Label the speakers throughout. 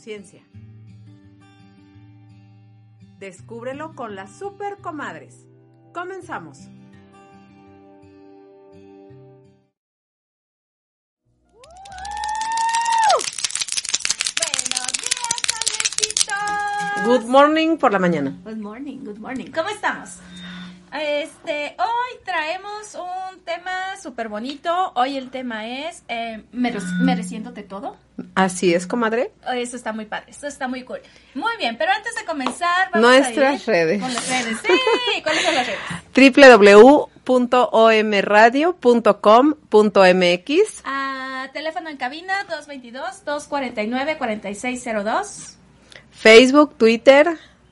Speaker 1: conciencia? Descúbrelo con las super comadres. Comenzamos.
Speaker 2: Buenos días, Alexito.
Speaker 1: Good morning por la mañana.
Speaker 2: Good morning, good morning. ¿Cómo estamos? Este, hoy traemos un tema súper bonito. Hoy el tema es eh, mere- mereciéndote todo.
Speaker 1: Así es, comadre.
Speaker 2: Eso está muy padre, eso está muy cool. Muy bien, pero antes de comenzar, vamos
Speaker 1: Nuestras
Speaker 2: a ir
Speaker 1: redes.
Speaker 2: Con las redes. Sí, ¿cuáles son las redes?
Speaker 1: www.omradio.com.mx
Speaker 2: Ah, teléfono en cabina 222-249-4602.
Speaker 1: Facebook, Twitter,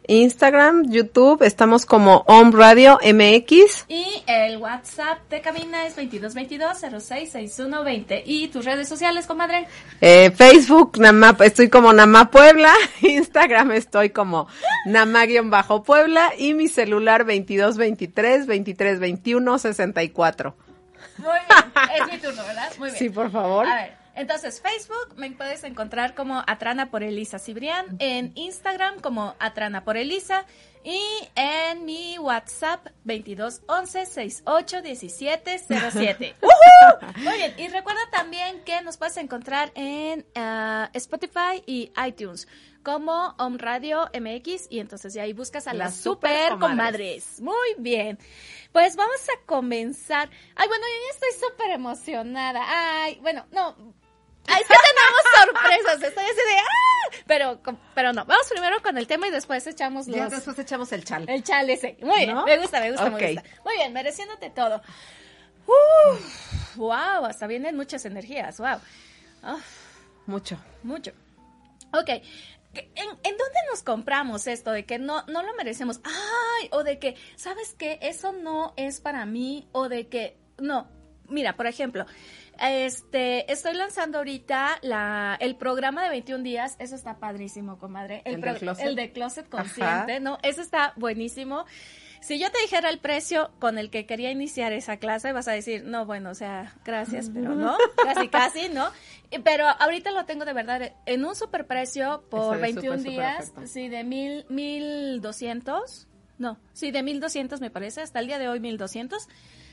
Speaker 1: Instagram, YouTube. Estamos como Om Radio MX.
Speaker 2: Y el WhatsApp de cabina es 2222-066120. ¿Y tus redes sociales, comadre?
Speaker 1: Eh, Facebook, Nama, estoy como Nama Puebla. Instagram estoy como Nama-Puebla. Y mi celular 2223 2321 64.
Speaker 2: Muy bien, es mi turno, ¿verdad? Muy bien.
Speaker 1: Sí, por favor.
Speaker 2: A ver, entonces Facebook me puedes encontrar como Atrana por Elisa Cibrián, en Instagram como Atrana por Elisa y en mi WhatsApp 2211 68 17 07. ¡Uhú! Muy bien, y recuerda también que nos puedes encontrar en ah, Spotify y iTunes como Om Radio MX y entonces de ahí buscas a las,
Speaker 1: Las
Speaker 2: super
Speaker 1: super
Speaker 2: comadres.
Speaker 1: comadres.
Speaker 2: Muy bien. Pues vamos a comenzar. Ay, bueno, yo ya estoy súper emocionada. Ay, bueno, no. Es que tenemos sorpresas. Estoy así de ¡ah! Pero, pero no. Vamos primero con el tema y después echamos los.
Speaker 1: Ya después echamos el chal.
Speaker 2: El chale ese. Muy bien. Me gusta, me gusta,
Speaker 1: Ok.
Speaker 2: me gusta. Muy bien, mereciéndote todo. Uf, wow, hasta vienen muchas energías. Wow.
Speaker 1: Mucho.
Speaker 2: mucho. Ok. ¿En, en dónde nos compramos esto de que no, no lo merecemos? Ay, o de que, ¿sabes qué? Eso no es para mí, o de que, no. Mira, por ejemplo, este, estoy lanzando ahorita la, el programa de 21 días, eso está padrísimo, comadre. El,
Speaker 1: ¿El del
Speaker 2: pro-
Speaker 1: closet?
Speaker 2: el de Closet Consciente, ¿no? Eso está buenísimo. Si yo te dijera el precio con el que quería iniciar esa clase, vas a decir, no, bueno, o sea, gracias, pero no, casi, casi, ¿no? Pero ahorita lo tengo de verdad en un superprecio por
Speaker 1: Está de
Speaker 2: 21
Speaker 1: súper, súper
Speaker 2: días, sí, de mil, mil doscientos, no, sí, de mil doscientos me parece, hasta el día de hoy mil doscientos.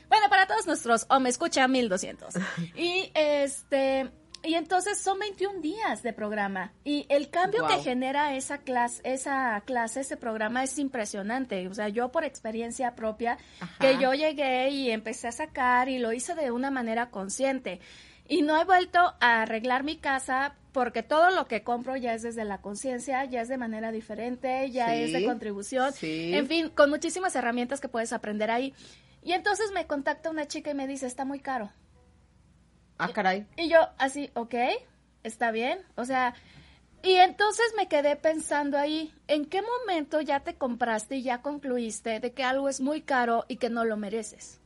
Speaker 2: Bueno, para todos nuestros, o me escucha mil doscientos. Y este, y entonces son 21 días de programa. Y el cambio que genera esa clase, esa clase, ese programa es impresionante. O sea, yo por experiencia propia,
Speaker 1: Ajá.
Speaker 2: que yo llegué y empecé a sacar y lo hice de una manera consciente. Y no he vuelto a arreglar mi casa porque todo lo que compro ya es desde la conciencia, ya es de manera diferente, ya
Speaker 1: Sí,
Speaker 2: es de contribución.
Speaker 1: sí.
Speaker 2: En fin, con muchísimas herramientas que puedes aprender ahí. Y entonces me contacta una chica y me dice, está muy caro.
Speaker 1: Ah, caray.
Speaker 2: Y yo así, ok, está bien. O sea, y entonces me quedé pensando ahí, ¿en qué momento ya te compraste y ya concluiste de que algo es muy caro y que no lo mereces?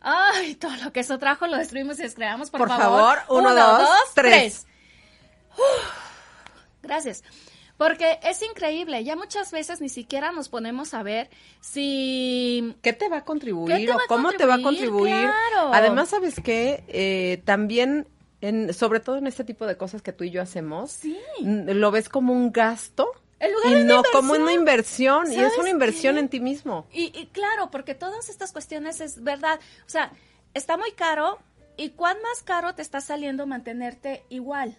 Speaker 2: Ay, todo lo que eso trajo lo destruimos y descreamos, por,
Speaker 1: Por favor, uno, dos, tres.
Speaker 2: Uf, gracias. Porque es increíble, ya muchas veces ni siquiera nos ponemos a ver si
Speaker 1: ¿Qué te va a contribuir
Speaker 2: ¿Qué te
Speaker 1: o cómo te va a
Speaker 2: contribuir? Claro.
Speaker 1: Además, ¿sabes qué? Eh, también, en, sobre todo en este tipo de cosas que tú y yo hacemos,
Speaker 2: Sí.
Speaker 1: lo ves como un gasto
Speaker 2: lugar
Speaker 1: y
Speaker 2: de
Speaker 1: no como una
Speaker 2: inversión.
Speaker 1: Y es
Speaker 2: ¿Sabes
Speaker 1: una inversión
Speaker 2: qué?
Speaker 1: en ti mismo.
Speaker 2: Y, y claro, porque todas estas cuestiones es verdad. O sea, está muy caro y cuán más caro te está saliendo mantenerte igual.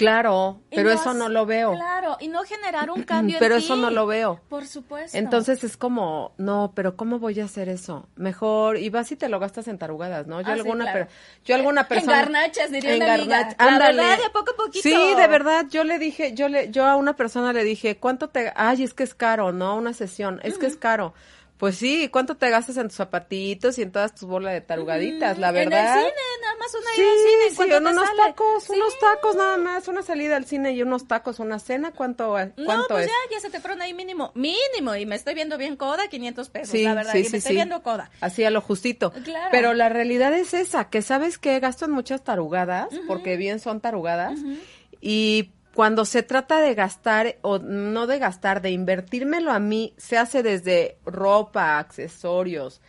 Speaker 1: Claro,
Speaker 2: Y
Speaker 1: pero
Speaker 2: no
Speaker 1: eso no lo veo.
Speaker 2: Claro, y no generar un cambio
Speaker 1: Pero
Speaker 2: en
Speaker 1: eso no lo veo.
Speaker 2: Por supuesto.
Speaker 1: Entonces es como, no, pero ¿cómo voy a hacer eso? Mejor, y vas y te lo gastas en tarugadas, ¿no? Yo
Speaker 2: Ah, sí,
Speaker 1: alguna,
Speaker 2: claro.
Speaker 1: yo alguna
Speaker 2: En
Speaker 1: persona.
Speaker 2: garnachas, diría
Speaker 1: en
Speaker 2: una amiga.
Speaker 1: garnach-
Speaker 2: La
Speaker 1: ándale.
Speaker 2: verdad, de poco a poquito.
Speaker 1: Sí, de verdad, yo le dije, yo le, yo a una persona le dije, ¿cuánto te, ay, es que es caro, ¿no? Una sesión, es que es caro. Pues sí, ¿cuánto te gastas en tus zapatitos y en todas tus bolas de tarugaditas? La verdad.
Speaker 2: En el cine, nada más una
Speaker 1: Sí,
Speaker 2: ida al cine.
Speaker 1: sí,
Speaker 2: ¿cuánto
Speaker 1: en unos
Speaker 2: sale?
Speaker 1: tacos,
Speaker 2: Sí.
Speaker 1: unos tacos nada más, una salida al cine y unos tacos, una cena, ¿cuánto, cuánto
Speaker 2: No, pues
Speaker 1: es?
Speaker 2: ya, ya se te fueron ahí mínimo, mínimo, y me estoy viendo bien coda, 500 pesos,
Speaker 1: Sí,
Speaker 2: la verdad,
Speaker 1: sí,
Speaker 2: y
Speaker 1: sí,
Speaker 2: me estoy viendo coda.
Speaker 1: Así a lo justito.
Speaker 2: Claro.
Speaker 1: Pero la realidad es esa, que sabes que gasto en muchas tarugadas, porque bien son tarugadas, y cuando se trata de gastar, o no de gastar, de invertírmelo a mí, se hace desde ropa, accesorios,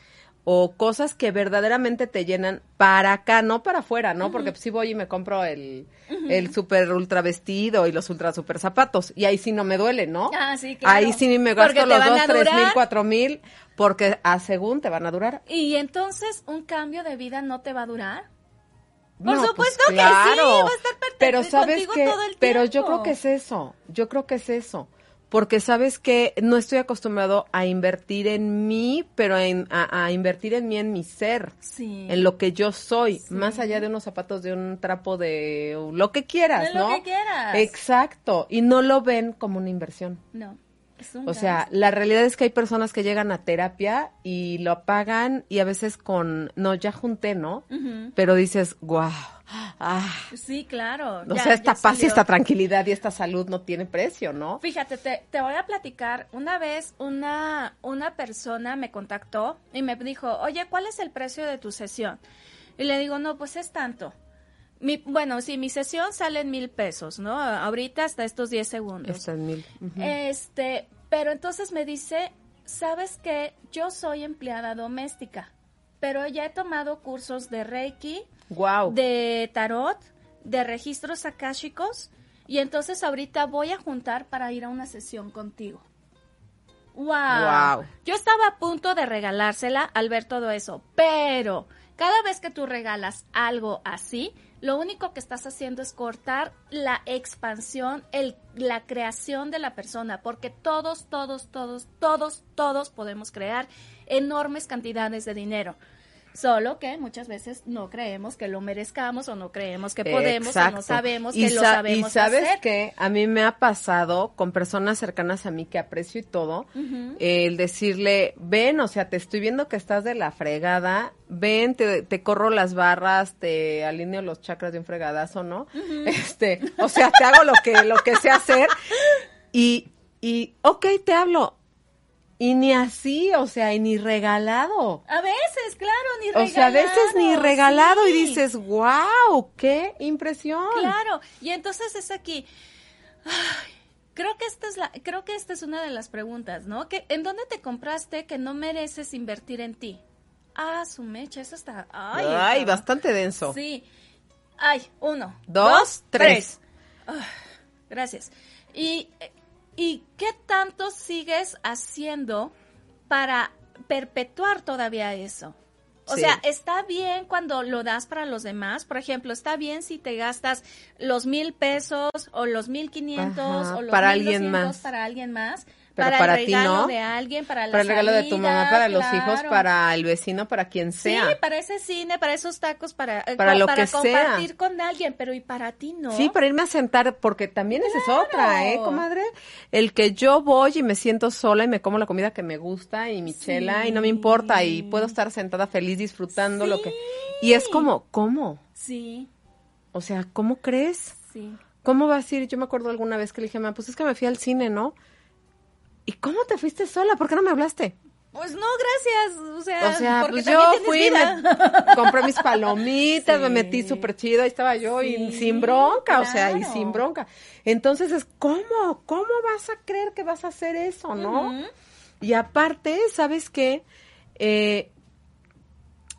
Speaker 1: o cosas que verdaderamente te llenan para acá, no para afuera, ¿no? Porque si voy y me compro el, el super ultra vestido y los ultra super zapatos y ahí sí no me duele, ¿no?
Speaker 2: Ah, sí, claro.
Speaker 1: Ahí sí me gasto los dos, tres mil, cuatro mil, porque a según te van a durar.
Speaker 2: Y entonces, ¿un cambio de vida no te va a durar? Por
Speaker 1: No,
Speaker 2: supuesto
Speaker 1: pues,
Speaker 2: que sí, va a estar
Speaker 1: Pero sabes que,
Speaker 2: todo el
Speaker 1: pero yo creo que es eso, yo creo que es eso, porque sabes que no estoy acostumbrado a invertir en mí, pero en, a, a invertir en mí, en mi ser,
Speaker 2: Sí.
Speaker 1: en lo que yo soy,
Speaker 2: Sí.
Speaker 1: más allá de unos zapatos, de un trapo, de lo que quieras,
Speaker 2: De lo
Speaker 1: ¿no?
Speaker 2: que quieras.
Speaker 1: Exacto, y no lo ven como una inversión.
Speaker 2: No.
Speaker 1: O sea, la realidad es que hay personas que llegan a terapia y lo pagan y a veces con, no, ya junté, ¿no? Pero dices, wow, ah,
Speaker 2: Sí, claro.
Speaker 1: o
Speaker 2: ya-
Speaker 1: sea, esta paz y esta tranquilidad y esta salud no tiene precio, ¿no?
Speaker 2: Fíjate, te, te voy a platicar. Una vez una, una persona me contactó y me dijo, oye, ¿cuál es el precio de tu sesión? Y le digo, no, pues es tanto. Mi, bueno, sí, mi sesión sale en mil pesos, ¿no? Ahorita hasta estos 10 segundos.
Speaker 1: Está en mil.
Speaker 2: Este, pero entonces me dice, ¿sabes qué? Yo soy empleada doméstica, pero ya he tomado cursos de Reiki,
Speaker 1: Wow.
Speaker 2: de tarot, de registros akáshicos y entonces ahorita voy a juntar para ir a una sesión contigo. Wow.
Speaker 1: Guau.
Speaker 2: Yo estaba a punto de regalársela al ver todo eso, pero cada vez que tú regalas algo así, lo único que estás haciendo es cortar la expansión, el, la creación de la persona, porque todos, todos, todos, todos, todos podemos crear enormes cantidades de dinero. Solo que muchas veces no creemos que lo merezcamos o no creemos que podemos o no sabemos
Speaker 1: Y
Speaker 2: que lo
Speaker 1: sa-
Speaker 2: sabemos
Speaker 1: Y sabes
Speaker 2: hacer.
Speaker 1: que a mí me ha pasado con personas cercanas a mí que aprecio y todo, el decirle, ven, o sea, te estoy viendo que estás de la fregada, ven, te, te corro las barras, te alineo los chakras de un fregadazo, ¿no? Este, o sea, te hago lo que, lo que sé hacer y, y, ok, te hablo. Y ni así, o sea, y ni regalado.
Speaker 2: A veces, claro, ni
Speaker 1: O
Speaker 2: regalado.
Speaker 1: sea, a veces ni regalado y dices, wow, qué impresión.
Speaker 2: Claro, y entonces es aquí. ay, creo que esta es la, creo que esta es una de las preguntas, ¿no? Que ¿en dónde te compraste que no mereces invertir en ti? Ah, su mecha, eso está. Ay,
Speaker 1: Ay,
Speaker 2: está-
Speaker 1: bastante denso.
Speaker 2: Sí. Ay, uno,
Speaker 1: Dos, tres.
Speaker 2: Gracias. Y, ¿Y qué tanto sigues haciendo para perpetuar todavía eso? O
Speaker 1: Sí.
Speaker 2: sea, está bien cuando lo das para los demás. Por ejemplo, está bien si te gastas los mil pesos o los mil quinientos o los
Speaker 1: para
Speaker 2: mil
Speaker 1: alguien
Speaker 2: doscientos
Speaker 1: más.
Speaker 2: para alguien más.
Speaker 1: Pero
Speaker 2: para,
Speaker 1: para
Speaker 2: el
Speaker 1: ti
Speaker 2: regalo
Speaker 1: no.
Speaker 2: de alguien, para
Speaker 1: el regalo de tu mamá, para los hijos, para el vecino, para quien sea.
Speaker 2: Sí, para ese cine, para esos tacos, para, eh,
Speaker 1: Para lo
Speaker 2: para
Speaker 1: que sea.
Speaker 2: compartir con alguien, pero ¿y para ti no?
Speaker 1: Sí, para irme a sentar, porque también esa es otra, ¿eh, comadre? El que yo voy y me siento sola y me como la comida que me gusta y mi chela y no me importa y puedo estar sentada feliz disfrutando lo que... Y es como, ¿cómo?
Speaker 2: Sí,
Speaker 1: O sea, ¿cómo crees?
Speaker 2: sí.
Speaker 1: ¿Cómo vas a ir? Yo me acuerdo alguna vez que le dije, mamá, pues es que me fui al cine, ¿no? ¿Y cómo te fuiste sola? ¿Por qué no me hablaste?
Speaker 2: Pues no, gracias. O sea,
Speaker 1: O sea,
Speaker 2: porque
Speaker 1: pues yo fui,
Speaker 2: vida.
Speaker 1: me compré mis palomitas, me metí súper chido, ahí estaba yo y sin bronca, o sea, y sin bronca. Entonces es, ¿cómo? ¿Cómo vas a creer que vas a hacer eso, no? Y aparte, ¿sabes qué? Eh,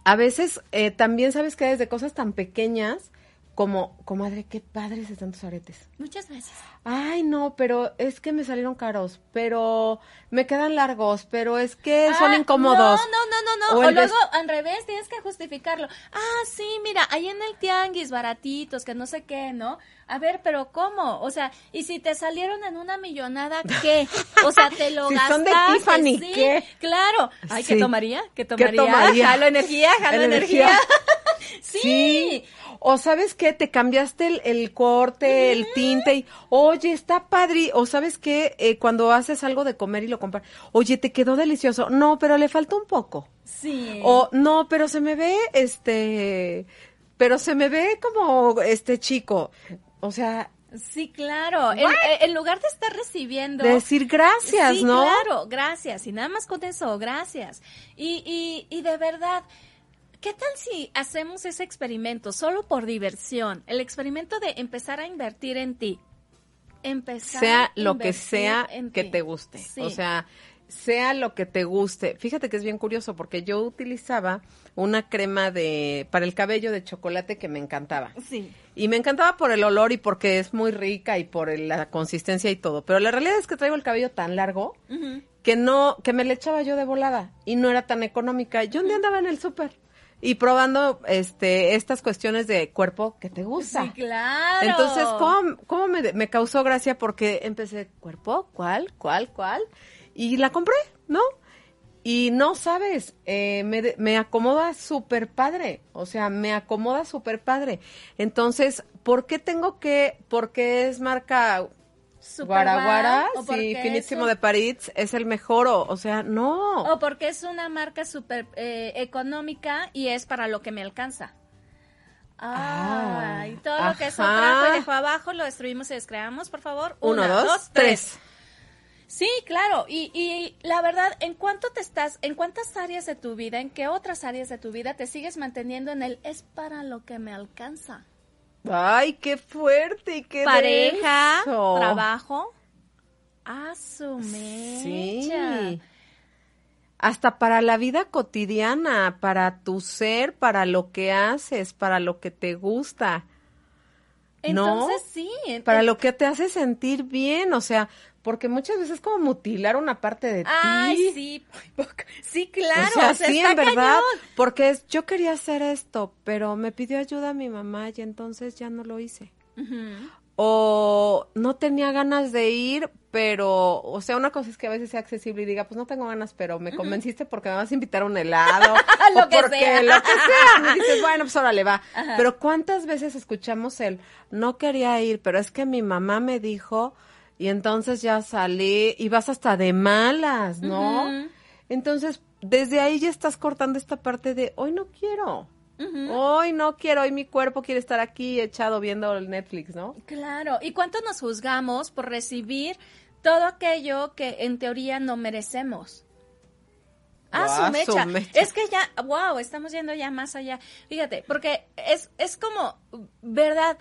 Speaker 1: a veces eh, también, ¿sabes qué? Desde cosas tan pequeñas como, comadre, qué padres están tus aretes.
Speaker 2: Muchas gracias.
Speaker 1: Ay, no, pero es que me salieron caros, pero me quedan largos, pero es que son
Speaker 2: Ah,
Speaker 1: incómodos.
Speaker 2: No, no, no, no, no.
Speaker 1: O
Speaker 2: O, luego, al revés, tienes que justificarlo. Ah, sí, mira, ahí en el tianguis, baratitos, que no sé qué, ¿no? A ver, pero ¿cómo? O sea, y si te salieron en una millonada, ¿qué? O sea, te lo
Speaker 1: Si
Speaker 2: gastaste.
Speaker 1: son de Tiffany,
Speaker 2: sí,
Speaker 1: ¿qué?
Speaker 2: Claro. Ay, ¿qué
Speaker 1: Sí.
Speaker 2: tomaría? ¿Qué
Speaker 1: ¿Qué
Speaker 2: tomaría?
Speaker 1: tomaría?
Speaker 2: Jalo energía, jalo
Speaker 1: Energía.
Speaker 2: energía. sí.
Speaker 1: O sabes qué, te cambiaste el, el corte, el tinte y, oye, está padre. O sabes qué, Eh, cuando haces algo de comer y lo compras, oye, te quedó delicioso. No, pero le falta un poco.
Speaker 2: Sí.
Speaker 1: O no, pero se me ve, este, pero se me ve como, este chico. O sea,
Speaker 2: Sí, claro. En, en lugar de estar recibiendo.
Speaker 1: decir gracias,
Speaker 2: sí,
Speaker 1: ¿no?
Speaker 2: claro, gracias. Y nada más con eso, gracias. Y, y, y de verdad, ¿qué tal si hacemos ese experimento solo por diversión? El experimento de empezar a invertir en ti. Empezar
Speaker 1: sea
Speaker 2: a
Speaker 1: lo que sea que
Speaker 2: ti.
Speaker 1: te guste.
Speaker 2: Sí.
Speaker 1: O sea, sea lo que te guste. Fíjate que es bien curioso porque yo utilizaba una crema de para el cabello de chocolate que me encantaba.
Speaker 2: Sí.
Speaker 1: Y me encantaba por el olor y porque es muy rica y por el- la consistencia y todo. Pero la realidad es que traigo el cabello tan largo que no, que me le echaba yo de volada y no era tan económica. Yo un día andaba en el súper y probando este estas cuestiones de cuerpo que te gusta.
Speaker 2: Sí, claro.
Speaker 1: Entonces, ¿cómo, cómo me, me causó gracia? Porque empecé, ¿cuerpo? ¿Cuál? ¿Cuál? ¿Cuál? Y la compré, ¿no? Y no sabes, eh, me, me acomoda súper padre, o sea, me acomoda súper padre. Entonces, ¿por qué tengo que, porque es marca Guaraguara,
Speaker 2: wow,
Speaker 1: sí, finísimo
Speaker 2: un-
Speaker 1: de París, es el mejor, o, o sea, no.
Speaker 2: O porque es una marca súper eh, económica y es para lo que me alcanza.
Speaker 1: Ah,
Speaker 2: Ay, todo lo que eso
Speaker 1: ajá.
Speaker 2: trajo y dejó abajo lo destruimos y descreamos, por favor.
Speaker 1: Uno,
Speaker 2: Una,
Speaker 1: dos, tres.
Speaker 2: Sí, claro. Y, y la verdad, ¿en cuánto te estás, en cuántas áreas de tu vida, en qué otras áreas de tu vida te sigues manteniendo en el es para lo que me alcanza?
Speaker 1: Ay, qué fuerte y qué
Speaker 2: Pareja,
Speaker 1: denso.
Speaker 2: trabajo, a su mecha.
Speaker 1: Sí. Hasta para la vida cotidiana, para tu ser, para lo que haces, para lo que te gusta,
Speaker 2: Entonces sí.
Speaker 1: para lo que te hace sentir bien, o sea, porque muchas veces es como mutilar una parte de
Speaker 2: Ay,
Speaker 1: ti.
Speaker 2: sí, sí, claro.
Speaker 1: o sea,
Speaker 2: o sea,
Speaker 1: sí, en verdad,
Speaker 2: cañón.
Speaker 1: porque es, yo quería hacer esto, pero me pidió ayuda mi mamá y entonces ya no lo hice. O no tenía ganas de ir, pero, o sea, una cosa es que a veces sea accesible y diga, pues no tengo ganas, pero me convenciste porque me vas a invitar a un helado,
Speaker 2: Lo
Speaker 1: o
Speaker 2: que
Speaker 1: porque
Speaker 2: sea.
Speaker 1: lo que sea, y dices, bueno, pues órale, va.
Speaker 2: Ajá.
Speaker 1: Pero ¿cuántas veces escuchamos el, no quería ir, pero es que mi mamá me dijo, y entonces ya salí, y vas hasta de malas, ¿no? Entonces, desde ahí ya estás cortando esta parte de, hoy no quiero. Hoy no quiero, hoy mi cuerpo quiere estar aquí echado viendo el Netflix, ¿no?
Speaker 2: Claro. ¿Y cuánto nos juzgamos por recibir todo aquello que en teoría no merecemos? Ah,
Speaker 1: Guau,
Speaker 2: su mecha.
Speaker 1: su mecha.
Speaker 2: Es que ya, wow, estamos yendo ya más allá. Fíjate, porque es, es como, ¿verdad?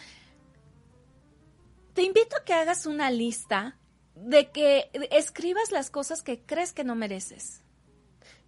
Speaker 2: Te invito a que hagas una lista de que escribas las cosas que crees que no mereces.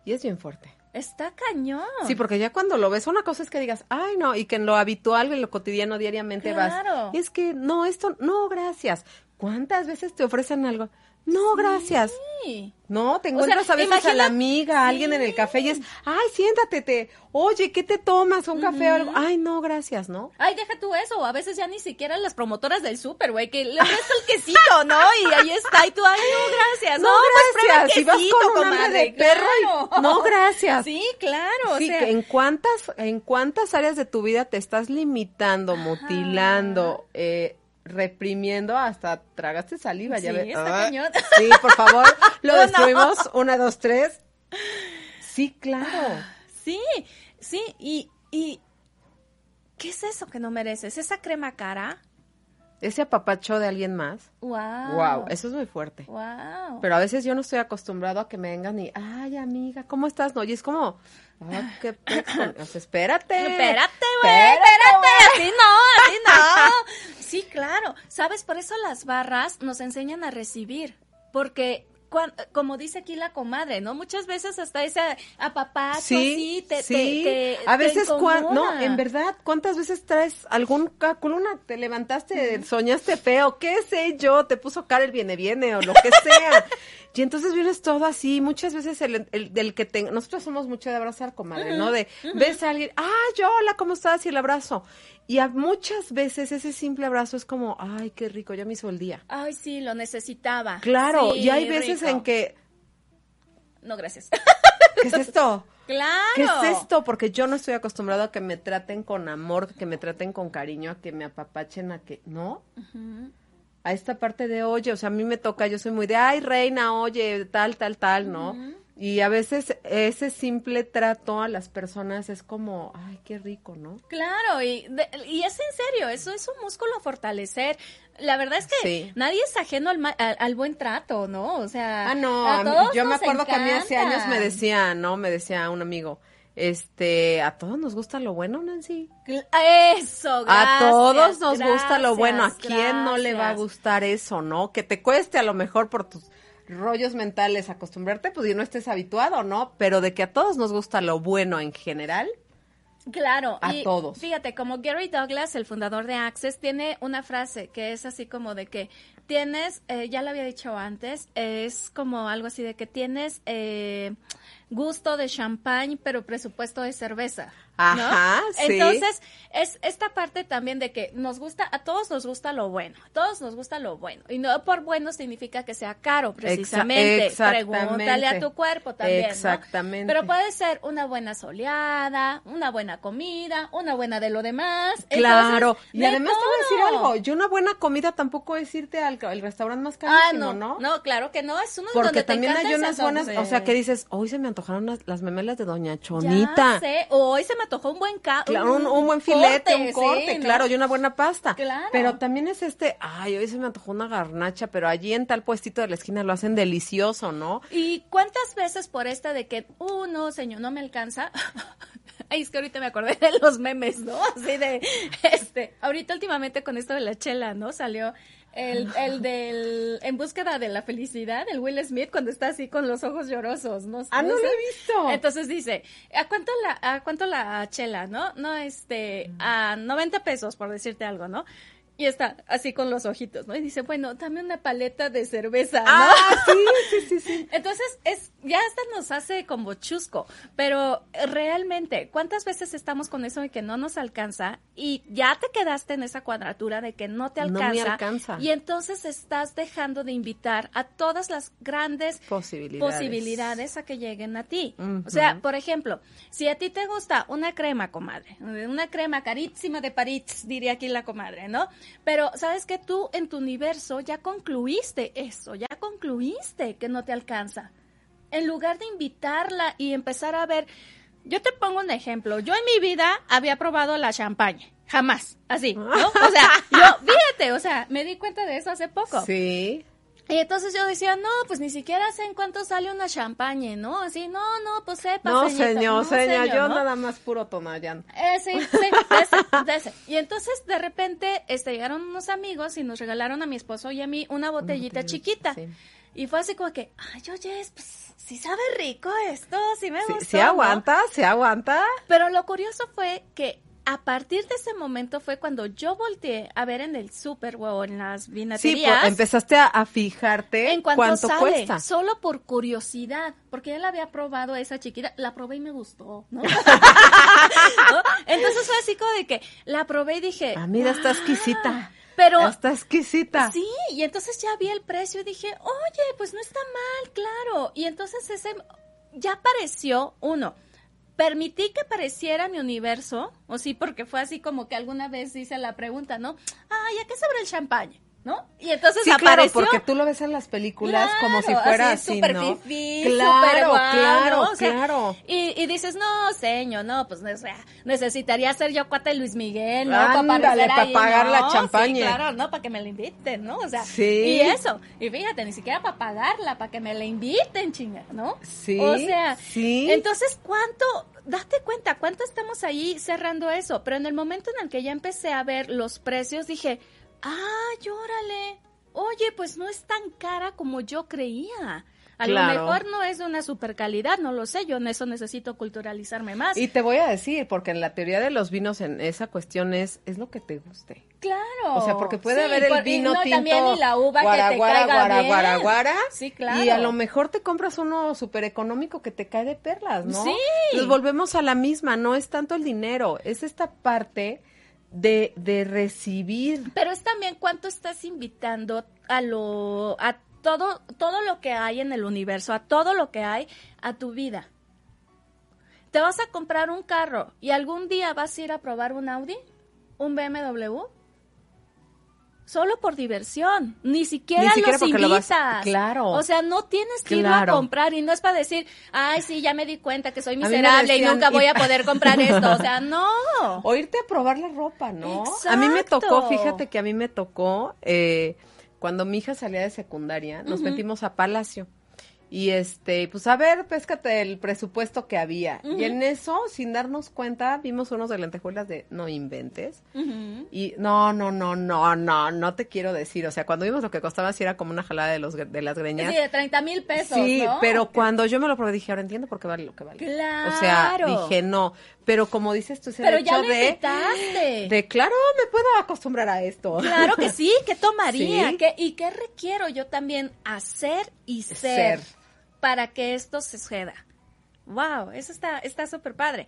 Speaker 1: Y es bien fuerte.
Speaker 2: Está cañón.
Speaker 1: Sí, porque ya cuando lo ves, una cosa es que digas, ay, no, y que en lo habitual, en lo cotidiano, diariamente
Speaker 2: Claro.
Speaker 1: vas. Es que, no, esto, no, gracias. ¿Cuántas veces te ofrecen algo? No, gracias.
Speaker 2: Sí.
Speaker 1: No, te
Speaker 2: O
Speaker 1: encuentras
Speaker 2: sea,
Speaker 1: a veces a
Speaker 2: imagina-
Speaker 1: la amiga, a alguien en el café y es, ay, siéntate, te, oye, ¿qué te tomas? ¿Un café o algo? Ay, no, gracias, ¿no?
Speaker 2: Ay, deja tú eso, a veces ya ni siquiera las promotoras del súper, güey, que le presto el quesito, ¿no? Y ahí está, y tú, ay, no, gracias.
Speaker 1: No,
Speaker 2: pues prueba el
Speaker 1: gracias. Si vas con un hambre de perro y- no, gracias.
Speaker 2: Sí, claro,
Speaker 1: Sí,
Speaker 2: o sea,
Speaker 1: que en cuántas, en cuántas áreas de tu vida te estás limitando, mutilando, eh, reprimiendo hasta tragaste saliva, ya
Speaker 2: Sí,
Speaker 1: ves.
Speaker 2: está
Speaker 1: Ah,
Speaker 2: cañón.
Speaker 1: Sí, por favor, lo
Speaker 2: Oh, no.
Speaker 1: destruimos. Una, dos, tres. Sí, claro.
Speaker 2: sí, sí, y, y, ¿qué es eso que no mereces? ¿Esa crema cara?
Speaker 1: Ese apapacho de alguien más.
Speaker 2: Wow.
Speaker 1: Wow, eso es muy fuerte.
Speaker 2: Wow.
Speaker 1: Pero a veces yo no estoy acostumbrado a que me vengan y, ay, amiga, ¿cómo estás? No, y es como, ah, qué pex con- o sea, espérate.
Speaker 2: Espérate, güey,
Speaker 1: Espérate,
Speaker 2: espérate, así no, así no. Sí, claro. ¿Sabes? Por eso las barras nos enseñan a recibir, porque como dice aquí la comadre, ¿no? Muchas veces hasta ese apapacho sí, te, te-
Speaker 1: sí.
Speaker 2: te-
Speaker 1: a
Speaker 2: te
Speaker 1: veces, cuan- no, en verdad, ¿cuántas veces traes algún columna? Te levantaste, soñaste feo, qué sé yo, te puso cara el viene viene o lo que sea. y entonces vienes todo así, muchas veces el, el- del que te, nosotros somos mucho de abrazar, comadre, ¿no? De, ves a alguien, ah, yo, hola, ¿cómo estás? Y el abrazo. Y a muchas veces ese simple abrazo es como, ay, qué rico, ya me hizo el día.
Speaker 2: Ay, sí, lo necesitaba.
Speaker 1: Claro,
Speaker 2: Sí,
Speaker 1: y hay veces
Speaker 2: rico.
Speaker 1: en que,
Speaker 2: No, gracias.
Speaker 1: ¿qué es esto?
Speaker 2: claro.
Speaker 1: ¿Qué es esto? Porque yo no estoy acostumbrado a que me traten con amor, que me traten con cariño, a que me apapachen, a que, ¿no? A esta parte de, oye, o sea, a mí me toca, yo soy muy de, ay, reina, oye, tal, tal, tal, ¿no? Y a veces ese simple trato a las personas es como, ay, qué rico, ¿no?
Speaker 2: Claro, y, de- y es en serio, eso es un músculo a fortalecer. La verdad es que
Speaker 1: Sí.
Speaker 2: nadie es ajeno al, ma- al, al buen trato, ¿no? O sea,
Speaker 1: Ah, no,
Speaker 2: a todos
Speaker 1: yo me acuerdo que a mí hace años me decía, ¿no? Me decía un amigo, este, a todos nos gusta lo bueno, Nancy.
Speaker 2: Eso,
Speaker 1: a
Speaker 2: gracias,
Speaker 1: todos nos gusta lo bueno. ¿A
Speaker 2: gracias,
Speaker 1: quién no le va a gustar eso, no? Que te cueste a lo mejor por tus rollos mentales acostumbrarte, pues y no estés habituado, ¿no? Pero de que a todos nos gusta lo bueno en general,
Speaker 2: Claro,
Speaker 1: a
Speaker 2: y
Speaker 1: todos.
Speaker 2: Fíjate, como Gary Douglas, el fundador de Access, tiene una frase que es así como de que tienes, eh, ya lo había dicho antes, es como algo así de que tienes eh, gusto de champán, pero presupuesto de cerveza. ¿no?
Speaker 1: Ajá, sí.
Speaker 2: Entonces, es esta parte también de que nos gusta, a todos nos gusta lo bueno, a todos nos gusta lo bueno. Y no por bueno significa que sea caro, precisamente.
Speaker 1: exactamente.
Speaker 2: Pregúntale a tu cuerpo también. ¿no?
Speaker 1: Exactamente.
Speaker 2: Pero puede ser una buena soleada, una buena comida, una buena de lo demás.
Speaker 1: Claro,
Speaker 2: Entonces,
Speaker 1: y
Speaker 2: de
Speaker 1: además te voy a decir algo, yo una buena comida tampoco es irte al, al restaurante más
Speaker 2: Ah,
Speaker 1: carísimo,
Speaker 2: no,
Speaker 1: ¿no?
Speaker 2: no, claro que no, es uno
Speaker 1: Porque
Speaker 2: donde te
Speaker 1: también
Speaker 2: encanta
Speaker 1: hay unas buenas, o sea, que dices, hoy se me antojaron las, las memelas de Doña
Speaker 2: Ya
Speaker 1: Chonita.
Speaker 2: sé, o hoy se me antojó un buen ca
Speaker 1: Claro, un, un buen filete,
Speaker 2: corte,
Speaker 1: un
Speaker 2: sí,
Speaker 1: corte,
Speaker 2: ¿no?
Speaker 1: claro, y una buena pasta.
Speaker 2: Claro.
Speaker 1: Pero también es este, ay, hoy se me antojó una garnacha, pero allí en tal puestito de la esquina lo hacen delicioso, ¿no?
Speaker 2: ¿Y cuántas veces por esta de que, uh, no, señor, no me alcanza? Ay, es que ahorita me acordé de los memes, ¿no? Así de, este, ahorita últimamente con esto de la chela, ¿no? Salió el, el del, en búsqueda de la felicidad, el Will Smith, cuando está así con los ojos llorosos, ¿no?
Speaker 1: Ah, no lo
Speaker 2: sé.
Speaker 1: he visto.
Speaker 2: Entonces dice, ¿a cuánto la, a cuánto la chela, no? No, este, a 90 pesos, por decirte algo, ¿no? Y está así con los ojitos, ¿no? Y dice, bueno, dame una paleta de cerveza, ¿no?
Speaker 1: Ah, sí, sí, sí, sí.
Speaker 2: Entonces, es, ya hasta nos hace como chusco, pero realmente, ¿cuántas veces estamos con eso de que no nos alcanza y ya te quedaste en esa cuadratura de que no te
Speaker 1: No me
Speaker 2: alcanza?
Speaker 1: alcanza.
Speaker 2: Y entonces estás dejando de invitar a todas las grandes
Speaker 1: Posibilidades.
Speaker 2: posibilidades a que lleguen a ti. O sea, por ejemplo, si a ti te gusta una crema, comadre, una crema carísima de París, diría aquí la comadre, ¿no? Pero sabes que tú en tu universo ya concluiste eso, ya concluiste que no te alcanza. En lugar de invitarla y empezar a ver, yo te pongo un ejemplo, yo en mi vida había probado la champaña. Jamás, así, ¿no? O sea, yo, fíjate, o sea, me di cuenta de eso hace poco.
Speaker 1: Sí.
Speaker 2: Y entonces yo decía, no, pues ni siquiera sé en cuánto sale una champaña, ¿no? Así, no, no, pues sepa,
Speaker 1: No,
Speaker 2: señorita,
Speaker 1: señor,
Speaker 2: no,
Speaker 1: señor, yo
Speaker 2: ¿no?
Speaker 1: nada más puro Tonayán.
Speaker 2: Eh, sí, sí, de ese, de ese. Y entonces de repente este, llegaron unos amigos y nos regalaron a mi esposo y a mí una botellita chiquita.
Speaker 1: sí.
Speaker 2: Y fue así como que, ay, oye, pues sí sabe rico esto, sí me
Speaker 1: Sí,
Speaker 2: gustó.
Speaker 1: sí
Speaker 2: ¿no?".
Speaker 1: aguanta, sí aguanta.
Speaker 2: Pero lo curioso fue que a partir de ese momento fue cuando yo volteé a ver en el súper o en las
Speaker 1: Sí,
Speaker 2: vinaterías.
Speaker 1: pues, empezaste a, a fijarte
Speaker 2: en cuanto
Speaker 1: cuánto
Speaker 2: sale,
Speaker 1: cuesta.
Speaker 2: solo por curiosidad, porque ya la había probado esa chiquita, la probé y me gustó, ¿no? ¿No? Entonces fue así como de que la probé y dije,
Speaker 1: Ah, mira, está exquisita.
Speaker 2: pero
Speaker 1: Está exquisita.
Speaker 2: sí, y entonces ya vi el precio y dije, oye, pues no está mal, claro. Y entonces ese ya apareció uno. Permití que apareciera mi universo, o sí, porque fue así como que alguna vez hice la pregunta, ¿no? Ay, ¿a qué sabe el champaña? ¿No? Y entonces
Speaker 1: Sí, claro,
Speaker 2: apareció.
Speaker 1: porque tú lo ves en las películas como si
Speaker 2: Claro,
Speaker 1: fuera
Speaker 2: así, súper
Speaker 1: ¿no?
Speaker 2: fifí,
Speaker 1: claro,
Speaker 2: guau,
Speaker 1: claro,
Speaker 2: ¿no? O sea,
Speaker 1: claro.
Speaker 2: Y, y dices, no, señor, no, pues necesitaría ser yo cuate Luis Miguel, ¿no?
Speaker 1: Ándale,
Speaker 2: para ahí,
Speaker 1: pagar
Speaker 2: ¿no?
Speaker 1: la champaña.
Speaker 2: Sí, claro, no, para que me la inviten, ¿no? O sea,
Speaker 1: Sí.
Speaker 2: y eso. Y fíjate, ni siquiera para pagarla, para que me la inviten, chinga, ¿no?
Speaker 1: Sí,
Speaker 2: O sea,
Speaker 1: sí.
Speaker 2: entonces, ¿cuánto? Date cuenta, ¿cuánto estamos ahí cerrando eso? Pero en el momento en el que ya empecé a ver los precios, dije, ah, llórale. Oye, pues no es tan cara como yo creía. A
Speaker 1: Claro.
Speaker 2: lo mejor no es de una super calidad, no lo sé, yo en eso necesito culturalizarme más.
Speaker 1: Y te voy a decir, porque en la teoría de los vinos en esa cuestión es, es lo que te guste.
Speaker 2: claro.
Speaker 1: O sea, porque puede
Speaker 2: Sí,
Speaker 1: haber el
Speaker 2: por- y
Speaker 1: vino
Speaker 2: no,
Speaker 1: tinto
Speaker 2: también y la uva
Speaker 1: guara,
Speaker 2: que te
Speaker 1: guara,
Speaker 2: caiga
Speaker 1: guara,
Speaker 2: bien.
Speaker 1: guara, guara,
Speaker 2: Sí, claro.
Speaker 1: Y a lo mejor te compras uno súper económico que te cae de perlas, ¿no?
Speaker 2: Sí.
Speaker 1: Nos volvemos a la misma, no es tanto el dinero, es esta parte de, de recibir.
Speaker 2: Pero es también cuánto estás invitando a lo a todo todo lo que hay en el universo, a todo lo que hay a tu vida. ¿Te vas a comprar un carro y algún día vas a ir a probar un Audi? ¿Un BMW? Solo por diversión, ni siquiera,
Speaker 1: Ni siquiera
Speaker 2: los
Speaker 1: porque lo vas-
Speaker 2: invitas.
Speaker 1: claro.
Speaker 2: O sea, no tienes que ir a comprar y no es para decir, ay, sí, ya me di cuenta que soy miserable y nunca
Speaker 1: y-
Speaker 2: voy a poder comprar esto. O sea, no.
Speaker 1: O irte a probar la ropa, ¿no? A mí me tocó, fíjate que a mí me tocó, eh, cuando mi hija salía de secundaria, nos metimos a Palacio. Y este, pues a ver, péscate el presupuesto que había. Y en eso, sin darnos cuenta, vimos unos de lentejuelas de no inventes. Y no, no, no, no, no, no te quiero decir. O sea, cuando vimos lo que costaba, sí era como una jalada de, los, de las greñas.
Speaker 2: Sí, de 30 mil pesos.
Speaker 1: Sí,
Speaker 2: ¿no?
Speaker 1: pero cuando yo me lo probé dije, ahora entiendo por qué vale lo que vale.
Speaker 2: Claro.
Speaker 1: O sea, dije, no. Pero como dices tú, es el
Speaker 2: Pero
Speaker 1: hecho
Speaker 2: ya lo
Speaker 1: de,
Speaker 2: invitaste.
Speaker 1: de, claro, me puedo acostumbrar a esto.
Speaker 2: Claro que sí, ¿qué tomaría?
Speaker 1: Sí.
Speaker 2: ¿Qué- ¿Y qué requiero yo también hacer y ser,
Speaker 1: Ser.
Speaker 2: Para que esto suceda? Wow, eso está está súper padre.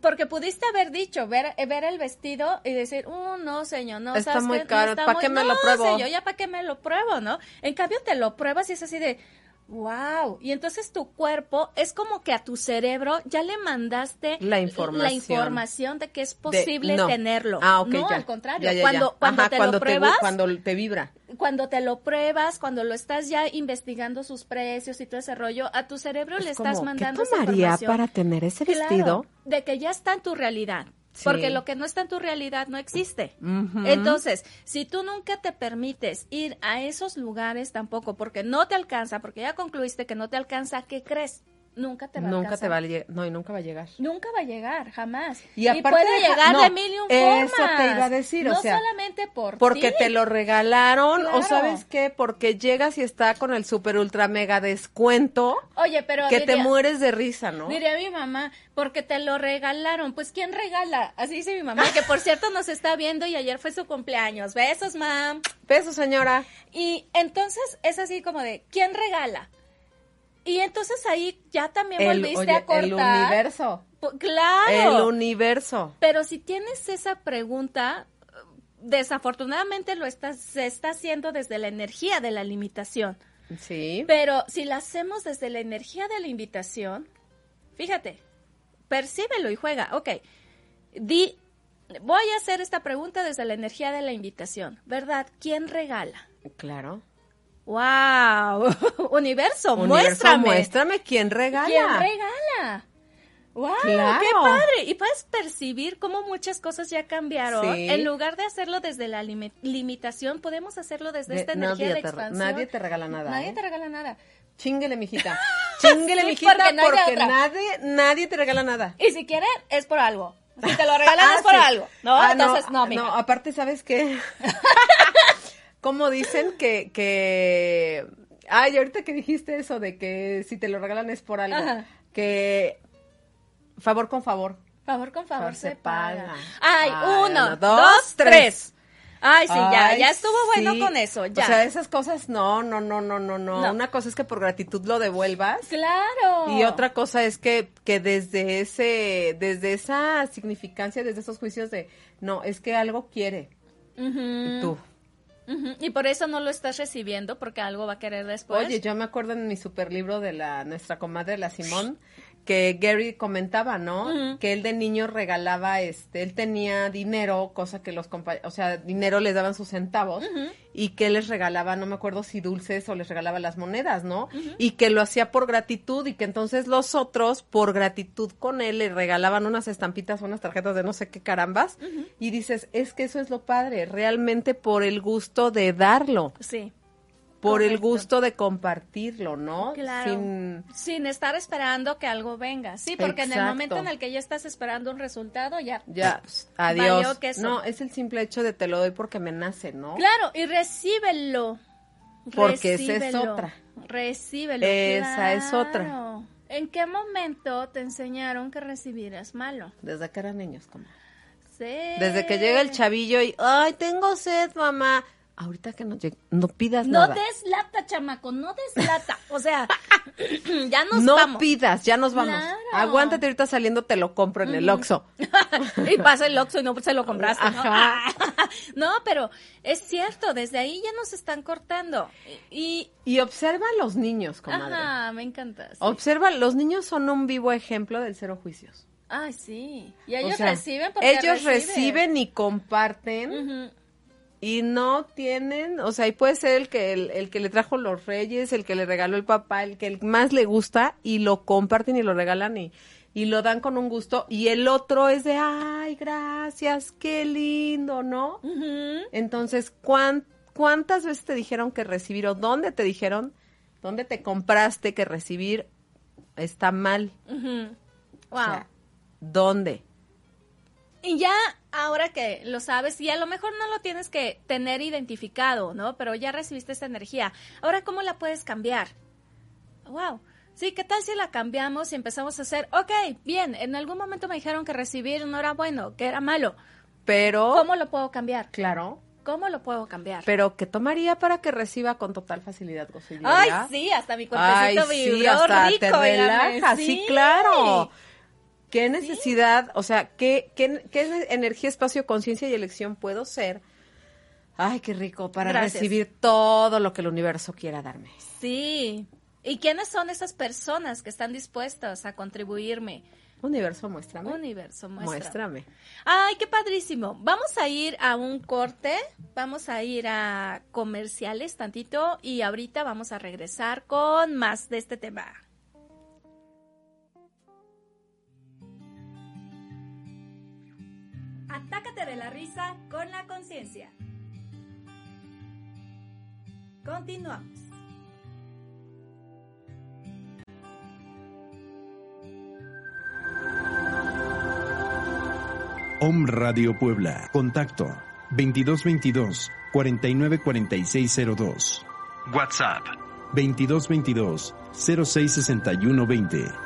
Speaker 2: Porque pudiste haber dicho, ver, ver el vestido y decir, oh, no, señor, no,
Speaker 1: Está
Speaker 2: ¿sabes
Speaker 1: muy
Speaker 2: qué?
Speaker 1: Caro,
Speaker 2: está
Speaker 1: ¿pa'
Speaker 2: muy-
Speaker 1: qué me
Speaker 2: no,
Speaker 1: lo pruebo?
Speaker 2: señor, ya para qué me lo pruebo, ¿no? En cambio, te lo pruebas y es así de, wow. Y entonces tu cuerpo es como que a tu cerebro ya le mandaste
Speaker 1: La información.
Speaker 2: la información de que es posible
Speaker 1: De- no.
Speaker 2: tenerlo.
Speaker 1: Ah,
Speaker 2: no,
Speaker 1: ya.
Speaker 2: al contrario.
Speaker 1: Ya,
Speaker 2: cuando cuando
Speaker 1: Ajá,
Speaker 2: te
Speaker 1: cuando
Speaker 2: lo pruebas,
Speaker 1: Te, cuando te vibra.
Speaker 2: cuando te lo pruebas, cuando lo estás ya investigando sus precios y todo ese rollo, a tu cerebro le
Speaker 1: Es
Speaker 2: estás mandando
Speaker 1: ¿Qué
Speaker 2: esa
Speaker 1: tomaría
Speaker 2: información.
Speaker 1: para tener ese
Speaker 2: Claro,
Speaker 1: vestido?
Speaker 2: de que ya está en tu realidad.
Speaker 1: Sí.
Speaker 2: Porque lo que no está en tu realidad no existe. Entonces, si tú nunca te permites ir a esos lugares tampoco, porque no te alcanza, porque ya concluiste que no te alcanza, ¿qué crees? Nunca te va a
Speaker 1: Nunca te va a llegar. No, y nunca va a llegar.
Speaker 2: Nunca va a llegar, jamás.
Speaker 1: Y aparte
Speaker 2: puede llegar
Speaker 1: no,
Speaker 2: de mil y un
Speaker 1: eso
Speaker 2: formas.
Speaker 1: te iba a decir, o
Speaker 2: no
Speaker 1: sea,
Speaker 2: solamente por
Speaker 1: Porque
Speaker 2: ti.
Speaker 1: te lo regalaron,
Speaker 2: Claro.
Speaker 1: o sabes qué, porque llegas y está con el super ultra mega descuento,
Speaker 2: Oye, pero
Speaker 1: que te mueres de risa, ¿no?
Speaker 2: Diría mi mamá, porque te lo regalaron. Pues, ¿quién regala? Así dice mi mamá, que por cierto nos está viendo y ayer fue su cumpleaños. Besos, mam.
Speaker 1: Beso, señora.
Speaker 2: Y entonces es así como de, ¿quién regala? Y entonces ahí ya también
Speaker 1: El,
Speaker 2: volviste
Speaker 1: oye,
Speaker 2: a cortar.
Speaker 1: el universo.
Speaker 2: Claro.
Speaker 1: El universo.
Speaker 2: Pero si tienes esa pregunta, desafortunadamente lo estás, se está haciendo desde la energía de la limitación.
Speaker 1: Sí.
Speaker 2: Pero si la hacemos desde la energía de la invitación, fíjate, percíbelo y juega. Ok, di, voy a hacer esta pregunta desde la energía de la invitación, ¿verdad? ¿Quién regala?
Speaker 1: Claro.
Speaker 2: ¡Wow! Universo,
Speaker 1: Universo,
Speaker 2: muéstrame.
Speaker 1: muéstrame quién regala.
Speaker 2: ¿Quién regala? ¡Wow!
Speaker 1: Claro.
Speaker 2: ¡Qué padre! Y puedes percibir cómo muchas cosas ya cambiaron.
Speaker 1: Sí.
Speaker 2: En lugar de hacerlo desde la limi- limitación, podemos hacerlo desde
Speaker 1: De-
Speaker 2: esta energía de expansión.
Speaker 1: nadie te regala nada.
Speaker 2: Nadie
Speaker 1: ¿eh?
Speaker 2: te regala nada.
Speaker 1: Chinguele, mijita. Chinguele,
Speaker 2: Sí,
Speaker 1: mijita,
Speaker 2: porque no
Speaker 1: nadie, nadie te regala nada.
Speaker 2: Y si quieren, es por algo. Si te lo regalan
Speaker 1: Ah,
Speaker 2: es por
Speaker 1: sí.
Speaker 2: algo. No,
Speaker 1: Ah,
Speaker 2: entonces no, mija.
Speaker 1: No, aparte, ¿sabes qué? Como dicen que, que... Ay, ahorita que dijiste eso de que si te lo regalan es por algo.
Speaker 2: Ajá.
Speaker 1: Que... Favor con favor.
Speaker 2: Favor con favor
Speaker 1: Se
Speaker 2: se, paga.
Speaker 1: paga.
Speaker 2: Ay,
Speaker 1: Ay,
Speaker 2: uno, dos,
Speaker 1: dos,
Speaker 2: tres.
Speaker 1: tres.
Speaker 2: Ay, sí, ya,
Speaker 1: Ay,
Speaker 2: ya estuvo bueno con eso, ya.
Speaker 1: O sea, esas cosas no, no, no, no, no, no. Una cosa es que por gratitud lo devuelvas.
Speaker 2: claro.
Speaker 1: Y otra cosa es que, que desde ese, desde esa significancia, desde esos juicios de, no, es que algo quiere.
Speaker 2: Ujú,
Speaker 1: Y tú.
Speaker 2: Y por eso no lo estás recibiendo, porque algo va a querer después.
Speaker 1: Oye, yo me acuerdo en mi super libro de la, nuestra comadre, la Simón, que Gary comentaba, ¿no? Que él de niño regalaba, este, él tenía dinero, cosa que los compañeros, o sea, dinero les daban sus centavos, y que les regalaba, no me acuerdo si dulces o les regalaba las monedas, ¿no? Y que lo hacía por gratitud, y que entonces los otros, por gratitud con él, le regalaban unas estampitas, unas tarjetas de no sé qué carambas, y dices, es que eso es lo padre, realmente por el gusto de darlo
Speaker 2: Sí.
Speaker 1: Por el gusto de compartirlo, ¿no?
Speaker 2: Claro.
Speaker 1: Sin
Speaker 2: Sin estar esperando que algo venga. Sí, porque en el momento en el que ya estás esperando un resultado, ya.
Speaker 1: ya, pues, adiós. No, es el simple hecho de te lo doy porque me nace, ¿no?
Speaker 2: Claro, y recíbelo.
Speaker 1: Porque esa es
Speaker 2: Recíbelo.
Speaker 1: otra.
Speaker 2: Recíbelo.
Speaker 1: Esa es otra.
Speaker 2: ¿En qué momento te enseñaron que recibir es malo?
Speaker 1: Desde que eran niños, como.
Speaker 2: Sí.
Speaker 1: Desde que llega el chavillo y, ay, tengo sed, mamá. Ahorita que no llegue, no pidas
Speaker 2: No
Speaker 1: nada.
Speaker 2: des lata, chamaco, no des lata. O sea, ya nos
Speaker 1: no
Speaker 2: vamos.
Speaker 1: pidas, ya nos vamos.
Speaker 2: Claro.
Speaker 1: Aguántate ahorita saliendo, te lo compro en el Oxxo.
Speaker 2: y pasa el Oxxo y no se lo compraste, ¿no?
Speaker 1: Ajá.
Speaker 2: no, pero es cierto, desde ahí ya nos están cortando. Y,
Speaker 1: Y observa a los niños, comadre.
Speaker 2: ajá, me encanta. sí.
Speaker 1: Observa, los niños son un vivo ejemplo del cero juicios.
Speaker 2: Ay, sí. Y
Speaker 1: O
Speaker 2: ellos
Speaker 1: sea,
Speaker 2: reciben porque
Speaker 1: ellos reciben y comparten
Speaker 2: Ujú.
Speaker 1: Y no tienen, o sea, y puede ser el que el, el que le trajo los reyes, el que le regaló el papá, el que el más le gusta y lo comparten y lo regalan y, y lo dan con un gusto y el otro es de, ay, gracias, qué lindo, ¿no? Entonces, ¿cuán- ¿cuántas veces te dijeron que recibir o dónde te dijeron ¿Dónde te compraste que recibir está mal?
Speaker 2: Wow.
Speaker 1: sea, ¿Dónde?
Speaker 2: Y ya ahora que lo sabes, y a lo mejor no lo tienes que tener identificado, ¿no? Pero ya recibiste esa energía. Ahora, ¿cómo la puedes cambiar? Wow. Sí, ¿qué tal si la cambiamos y empezamos a hacer, ok, bien, en algún momento me dijeron que recibir no era bueno, que era malo.
Speaker 1: Pero,
Speaker 2: ¿Cómo lo puedo cambiar?
Speaker 1: claro,
Speaker 2: ¿Cómo lo puedo cambiar?
Speaker 1: pero ¿qué tomaría para que reciba con total facilidad
Speaker 2: Ay, sí, hasta mi
Speaker 1: Ay,
Speaker 2: cuerpecito
Speaker 1: sí,
Speaker 2: vibró
Speaker 1: hasta
Speaker 2: rico.
Speaker 1: te relaja, sí, claro. ¿Qué necesidad, o sea, qué, qué, qué energía, espacio, conciencia y elección puedo ser? Ay, qué rico, para
Speaker 2: Gracias.
Speaker 1: recibir todo lo que el universo quiera darme.
Speaker 2: Sí. ¿Y quiénes son esas personas que están dispuestas a contribuirme?
Speaker 1: Universo, muéstrame.
Speaker 2: Universo, muestra.
Speaker 1: Muéstrame.
Speaker 2: Ay, qué padrísimo. Vamos a ir a un corte, vamos a ir a comerciales tantito y ahorita vamos a regresar con más de este tema. Atácate de la risa con la conciencia. Continuamos.
Speaker 3: Om Radio Puebla. Contacto 2222 494602. WhatsApp 2222 066120.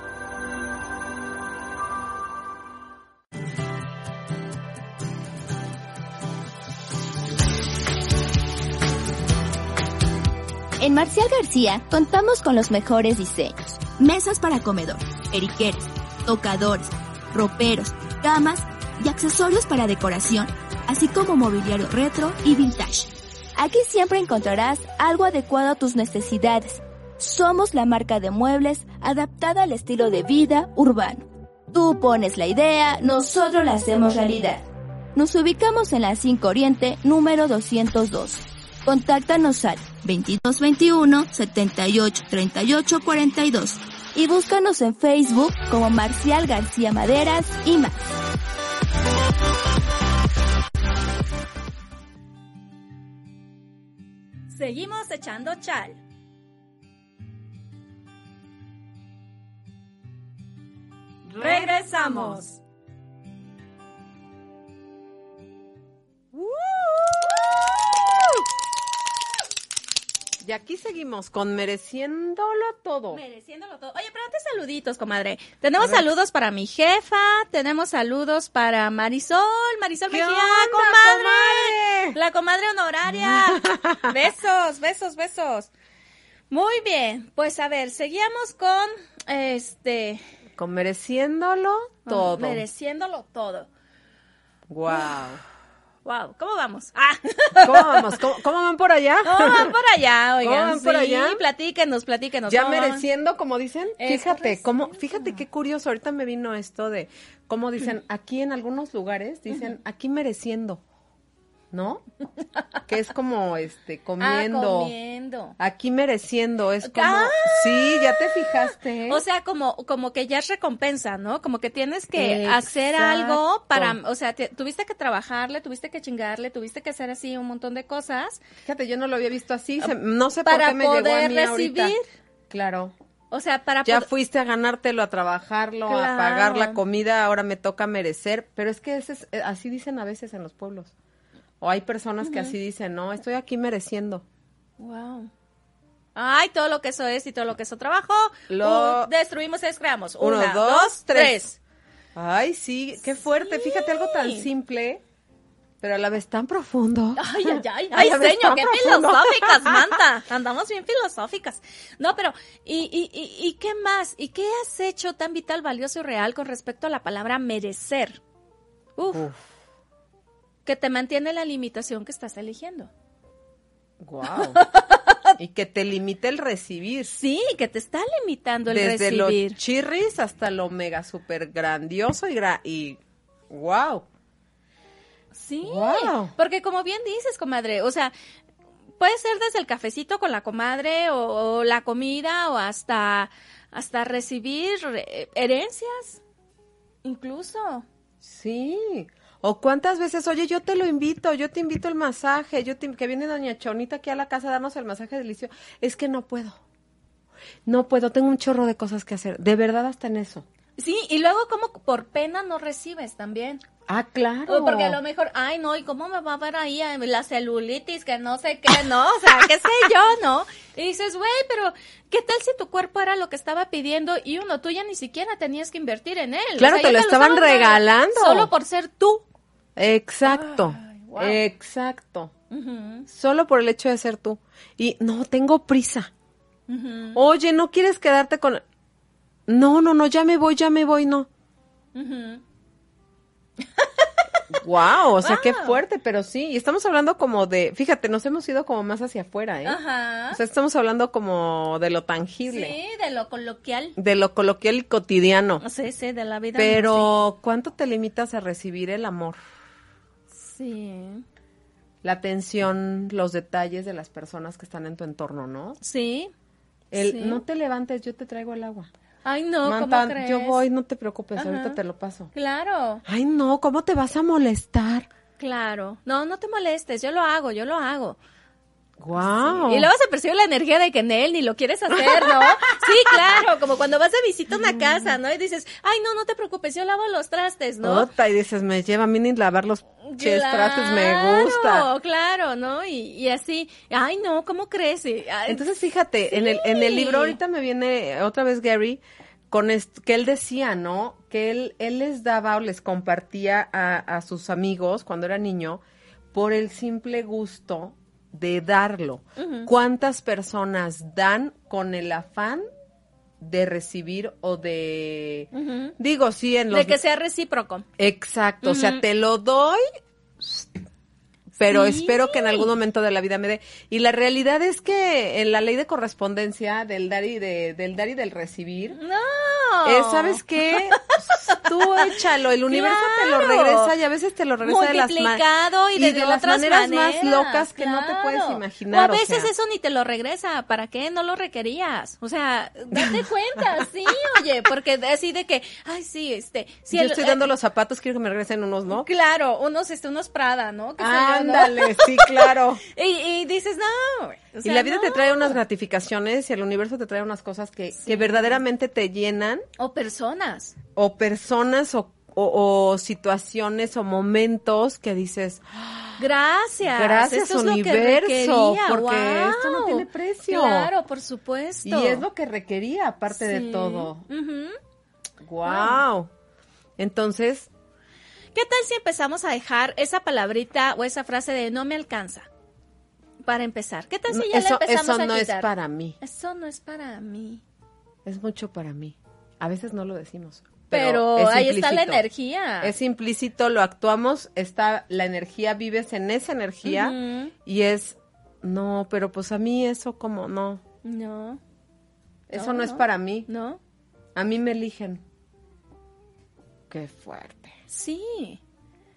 Speaker 4: Contamos con los mejores diseños. Mesas para comedor, periqueres, tocadores, roperos, camas y accesorios para decoración, así como mobiliario retro y vintage. Aquí siempre encontrarás algo adecuado a tus necesidades. Somos la marca de muebles adaptada al estilo de vida urbano. Tú pones la idea, nosotros la hacemos realidad. Nos ubicamos en la 5 Oriente, número 202. Contáctanos al 2221 78 38 42 y búscanos en Facebook como Marcial García Maderas y más.
Speaker 2: Seguimos echando chal. Regresamos.
Speaker 1: Y aquí seguimos con mereciéndolo todo.
Speaker 2: Mereciéndolo todo. Oye, pero antes saluditos, comadre. Tenemos saludos para mi jefa, tenemos saludos para Marisol, Marisol
Speaker 1: ¿Qué
Speaker 2: Mejía, comadre?
Speaker 1: comadre?
Speaker 2: La comadre honoraria. besos, besos, besos. Muy bien, pues a ver, seguíamos con este
Speaker 1: Con mereciéndolo todo.
Speaker 2: mereciéndolo todo.
Speaker 1: Wow.
Speaker 2: Wow, ¿cómo vamos? Ah,
Speaker 1: ¿Cómo vamos? ¿Cómo, cómo van por allá?
Speaker 2: ¿cómo van por allá, oigan?
Speaker 1: van por
Speaker 2: Sí,
Speaker 1: allá?
Speaker 2: platíquenos, platíquenos.
Speaker 1: Ya
Speaker 2: ¿cómo van?
Speaker 1: mereciendo, como dicen.
Speaker 2: Es
Speaker 1: Fíjate,
Speaker 2: correcto.
Speaker 1: cómo, fíjate qué curioso. Ahorita me vino esto de cómo dicen aquí en algunos lugares dicen aquí mereciendo, ¿no? Que es como este
Speaker 2: Ah,
Speaker 1: comiendo.
Speaker 2: comiendo.
Speaker 1: Aquí mereciendo, es como,
Speaker 2: Ah.
Speaker 1: sí, ya te fijaste.
Speaker 2: O sea, como, como que ya es recompensa, ¿no? Como que tienes que
Speaker 1: Exacto.
Speaker 2: hacer algo para, o sea, te- tuviste que trabajarle, tuviste que chingarle, tuviste que hacer así un montón de cosas
Speaker 1: Fíjate, yo no lo había visto así, se- no sé por
Speaker 2: para
Speaker 1: qué me llegó a
Speaker 2: poder
Speaker 1: mí ahorita.
Speaker 2: recibir.
Speaker 1: Claro.
Speaker 2: O sea, para
Speaker 1: Ya
Speaker 2: poder-
Speaker 1: fuiste a ganártelo, a trabajarlo, a pagar la comida, ahora me toca merecer, pero es que ese es- eh, así dicen a veces en los pueblos. O hay personas que así dicen, no, estoy aquí mereciendo.
Speaker 2: Wow. Ay, todo lo que eso es y todo lo que eso trabajo.
Speaker 1: Lo-
Speaker 2: destruimos y descreamos.
Speaker 1: Uno,
Speaker 2: Una,
Speaker 1: dos,
Speaker 2: dos,
Speaker 1: tres.
Speaker 2: tres.
Speaker 1: Ay, sí, qué fuerte. Fíjate algo tan simple, pero a la vez tan profundo.
Speaker 2: Ay, ay, ay, ay, señor, qué
Speaker 1: profundo.
Speaker 2: filosóficas, Manta. Andamos bien filosóficas. No, pero, ¿y, y, y, y qué más? ¿Y qué has hecho tan vital, valioso y real con respecto a la palabra merecer? Uf,
Speaker 1: Uf,
Speaker 2: que te mantiene la limitación que estás eligiendo.
Speaker 1: wow. y que te limite el recibir.
Speaker 2: Sí, que te está limitando el
Speaker 1: Desde
Speaker 2: recibir.
Speaker 1: lo chirris hasta lo mega super grandioso y, gra- y wow.
Speaker 2: Sí,
Speaker 1: Wow.
Speaker 2: porque como bien dices, comadre, o sea, puede ser desde el cafecito con la comadre o, o la comida o hasta hasta recibir eh, herencias, incluso.
Speaker 1: Sí. O cuántas veces, oye, yo te lo invito, yo te invito el masaje, yo te, que viene doña Chonita aquí a la casa a darnos el masaje delicioso. Es que no puedo. no puedo, tengo un chorro de cosas que hacer. De verdad hasta en eso.
Speaker 2: Sí, y luego como por pena no recibes también.
Speaker 1: Ah, claro.
Speaker 2: O porque a lo mejor, ay, no, ¿y cómo me va a ver ahí eh, la celulitis? Que no sé qué, ¿no? O sea, qué sé yo, ¿no? Y dices, güey, pero ¿qué tal si tu cuerpo era lo que estaba pidiendo y uno, tú ya ni siquiera tenías que invertir en él?
Speaker 1: Claro,
Speaker 2: O sea,
Speaker 1: te lo estaban regalando.
Speaker 2: Solo por ser tú.
Speaker 1: Exacto.
Speaker 2: Ay, wow.
Speaker 1: Exacto. Solo por el hecho de ser tú. Y no, tengo prisa. Oye, ¿no quieres quedarte con...? No, no, no, ya me voy, ya me voy, no. Wow, o sea, qué
Speaker 2: Wow.
Speaker 1: fuerte, pero sí. Y estamos hablando como de, fíjate, nos hemos ido como más hacia afuera, ¿eh?
Speaker 2: Ajá.
Speaker 1: O sea, estamos hablando como de lo tangible,
Speaker 2: Sí, de lo coloquial.
Speaker 1: de lo coloquial y cotidiano.
Speaker 2: Sí, sí, de la vida.
Speaker 1: Pero, ¿cuánto te limitas a recibir el amor?
Speaker 2: Sí.
Speaker 1: La atención, los detalles de las personas que están en tu entorno, ¿no?
Speaker 2: Sí.
Speaker 1: El,
Speaker 2: Sí.
Speaker 1: no te levantes, yo te traigo el agua.
Speaker 2: Ay, no,
Speaker 1: Manta,
Speaker 2: ¿cómo crees?
Speaker 1: yo voy, no te preocupes,
Speaker 2: Ajá.
Speaker 1: ahorita te lo paso.
Speaker 2: Claro,
Speaker 1: Ay, no, ¿cómo te vas a molestar?
Speaker 2: claro. No, no te molestes, yo lo hago, yo lo hago.
Speaker 1: Wow.
Speaker 2: Y luego se percibe la energía de que en él ni lo quieres hacer, ¿no? Sí, claro, como cuando vas de visita a una casa, ¿no? Y dices, ay, no, no te preocupes, yo lavo los trastes, ¿no?
Speaker 1: Ota, y dices, me lleva a mí ni lavar los ches trastes, me gusta.
Speaker 2: Claro, ¿no? Y, y así, ay, no, ¿cómo crees? Y, ay,
Speaker 1: Entonces, fíjate, en el, en el
Speaker 2: Sí.
Speaker 1: libro ahorita me viene otra vez Gary con que él decía, ¿no? Que él, él les daba o les compartía a, a sus amigos cuando era niño por el simple gusto de darlo. ¿Cuántas personas dan con el afán de recibir o de... Digo, sí, en los...
Speaker 2: de que sea recíproco.
Speaker 1: Exacto, o sea, te lo doy, pero
Speaker 2: Sí.
Speaker 1: espero que en algún momento de la vida me dé. Y la realidad es que en la ley de correspondencia del dar y, de, del, dar y del recibir,
Speaker 2: No.
Speaker 1: eh, ¿sabes qué? Tú échalo, el universo te lo regresa y a veces te lo regresa de las, ma-
Speaker 2: multiplicado y de,
Speaker 1: de las maneras
Speaker 2: maneras,
Speaker 1: más locas que no te puedes imaginar.
Speaker 2: O a
Speaker 1: o
Speaker 2: veces
Speaker 1: sea.
Speaker 2: eso ni te lo regresa, ¿para qué? No lo requerías. O sea, date cuenta, sí, oye, porque así de que, ay, sí, este, sí,
Speaker 1: Yo
Speaker 2: el-
Speaker 1: estoy
Speaker 2: eh,
Speaker 1: dando los zapatos, quiero que me regresen unos, ¿no?
Speaker 2: Claro, unos, este, unos Prada, ¿no? Yo, ¿no?
Speaker 1: Ándale, sí, claro.
Speaker 2: Y, y dices, no.
Speaker 1: y la vida te trae unas gratificaciones y el universo te trae unas cosas que, que verdaderamente te llenan
Speaker 2: O personas.
Speaker 1: o personas o, o- o situaciones o momentos que dices,
Speaker 2: Gracias.
Speaker 1: Gracias,
Speaker 2: Esto es lo que
Speaker 1: universo, porque esto no tiene precio.
Speaker 2: Claro, por supuesto.
Speaker 1: y es lo que requería aparte de todo. Wow. Entonces,
Speaker 2: ¿Qué tal si empezamos a dejar esa palabrita o esa frase de no me alcanza? Para empezar. ¿Qué tal si ya
Speaker 1: eso,
Speaker 2: la empezamos
Speaker 1: eso
Speaker 2: a
Speaker 1: no es para mí,
Speaker 2: Eso no es para mí.
Speaker 1: es mucho para mí. A veces no lo decimos.
Speaker 2: Pero,
Speaker 1: es
Speaker 2: ahí está la energía.
Speaker 1: Es implícito, lo actuamos, está la energía, vives en esa energía y es, no, pero pues a mí eso como, no,
Speaker 2: No,
Speaker 1: eso
Speaker 2: No,
Speaker 1: no, es para mí,
Speaker 2: no.
Speaker 1: a mí me eligen. Qué fuerte.
Speaker 2: Sí.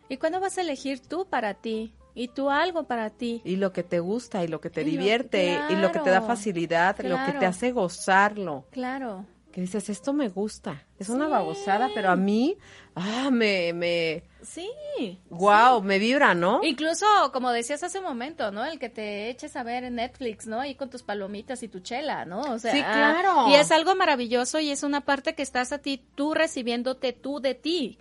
Speaker 2: ¿Y cuándo vas a elegir tú para ti? Y tú algo para ti.
Speaker 1: Y lo que te gusta y lo que te
Speaker 2: Y lo-
Speaker 1: divierte y lo que te da
Speaker 2: claro,
Speaker 1: facilidad, lo que te
Speaker 2: claro.
Speaker 1: hace gozarlo.
Speaker 2: Claro.
Speaker 1: Que dices, esto me gusta. Es una babosada, pero a mí, ah, me, me,
Speaker 2: Sí.
Speaker 1: wow, me vibra, ¿no?
Speaker 2: Incluso, como decías hace un momento, ¿no? El que te eches a ver en Netflix, ¿no? Ahí con tus palomitas y tu chela, ¿no? O sea,
Speaker 1: Sí, claro.
Speaker 2: Y es algo maravilloso y es una parte que estás a ti, tú recibiéndote tú de ti.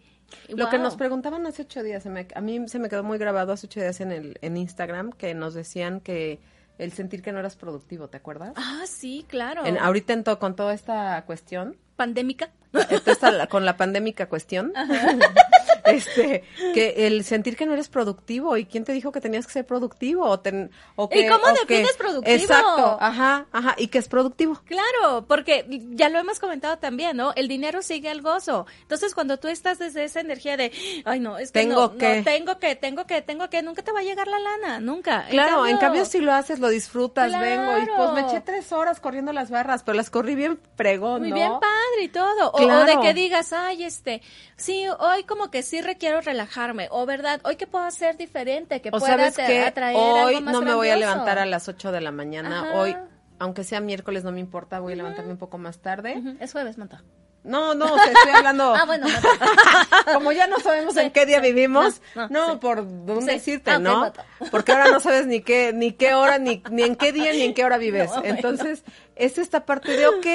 Speaker 1: Lo que nos preguntaban hace ocho días, se me- a mí se me quedó muy grabado hace ocho días en, el, en Instagram, que nos decían que el sentir que no eras productivo, ¿te acuerdas?
Speaker 2: Ah, sí, claro.
Speaker 1: En- ahorita en to- con toda esta cuestión,
Speaker 2: Pandémica.
Speaker 1: esta- esta- la- con la pandémica cuestión, este, que el sentir que no eres productivo, ¿y quién te dijo que tenías que ser productivo? O ten- o
Speaker 2: ¿Y
Speaker 1: que-
Speaker 2: cómo
Speaker 1: o que-
Speaker 2: defines productivo?
Speaker 1: Exacto, ajá, ajá, y que es productivo.
Speaker 2: Claro, porque ya lo hemos comentado también, ¿no? El dinero sigue al gozo. Entonces, cuando tú estás desde esa energía de, ay, no, es que
Speaker 1: Tengo
Speaker 2: no, no,
Speaker 1: que.
Speaker 2: tengo que, tengo que, tengo que, nunca te va a llegar la lana, nunca.
Speaker 1: Claro, en cambio si lo haces, lo disfrutas,
Speaker 2: Claro.
Speaker 1: vengo y pues me eché tres horas corriendo las barras, pero las corrí bien fregón,
Speaker 2: Muy
Speaker 1: ¿no?
Speaker 2: bien padre y todo. O, o de que digas, ay, este, sí, hoy como que sí requiero relajarme. O verdad, hoy que puedo hacer diferente, que
Speaker 1: O
Speaker 2: pueda
Speaker 1: sabes
Speaker 2: atra-
Speaker 1: que
Speaker 2: atraer
Speaker 1: hoy
Speaker 2: algo más
Speaker 1: no me voy a levantar a las 8 de la mañana,
Speaker 2: Ajá.
Speaker 1: hoy, aunque sea miércoles no me importa, voy a levantarme un poco más tarde.
Speaker 2: Es jueves, Monta.
Speaker 1: No, no, sea, estoy hablando.
Speaker 2: Ah, bueno, no,
Speaker 1: Como ya no sabemos en qué día vivimos,
Speaker 2: No,
Speaker 1: no,
Speaker 2: no, sí.
Speaker 1: por dónde
Speaker 2: Sí.
Speaker 1: decirte,
Speaker 2: Ah,
Speaker 1: ¿no? Porque ahora no sabes ni qué, ni qué hora, ni, ni en qué día, ni en qué hora vives.
Speaker 2: No, bueno.
Speaker 1: Entonces, es esta parte de, ok,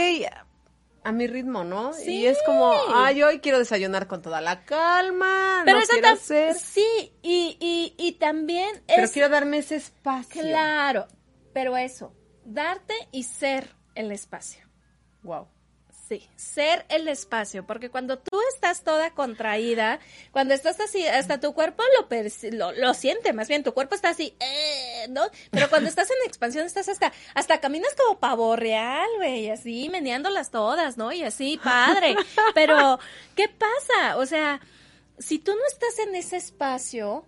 Speaker 1: a mi ritmo, ¿no?
Speaker 2: Sí.
Speaker 1: Y es como, ay, hoy quiero desayunar con toda la calma,
Speaker 2: Pero
Speaker 1: no
Speaker 2: eso
Speaker 1: quiero hacer,
Speaker 2: Sí, y, y, y también
Speaker 1: pero
Speaker 2: es...
Speaker 1: quiero darme ese espacio.
Speaker 2: Claro, pero eso, darte y ser el espacio.
Speaker 1: Wow.
Speaker 2: Sí, ser el espacio, porque cuando tú estás toda contraída, cuando estás así, hasta tu cuerpo lo, lo, lo siente, más bien tu cuerpo está así, eh, ¿no? Pero cuando estás en expansión estás hasta, hasta caminas como pavo real, güey, así, meneándolas todas, ¿no? Y así, padre. Pero, ¿qué pasa? O sea, si tú no estás en ese espacio,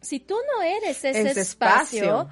Speaker 2: si tú no eres ese,
Speaker 1: Ese
Speaker 2: espacio,
Speaker 1: espacio.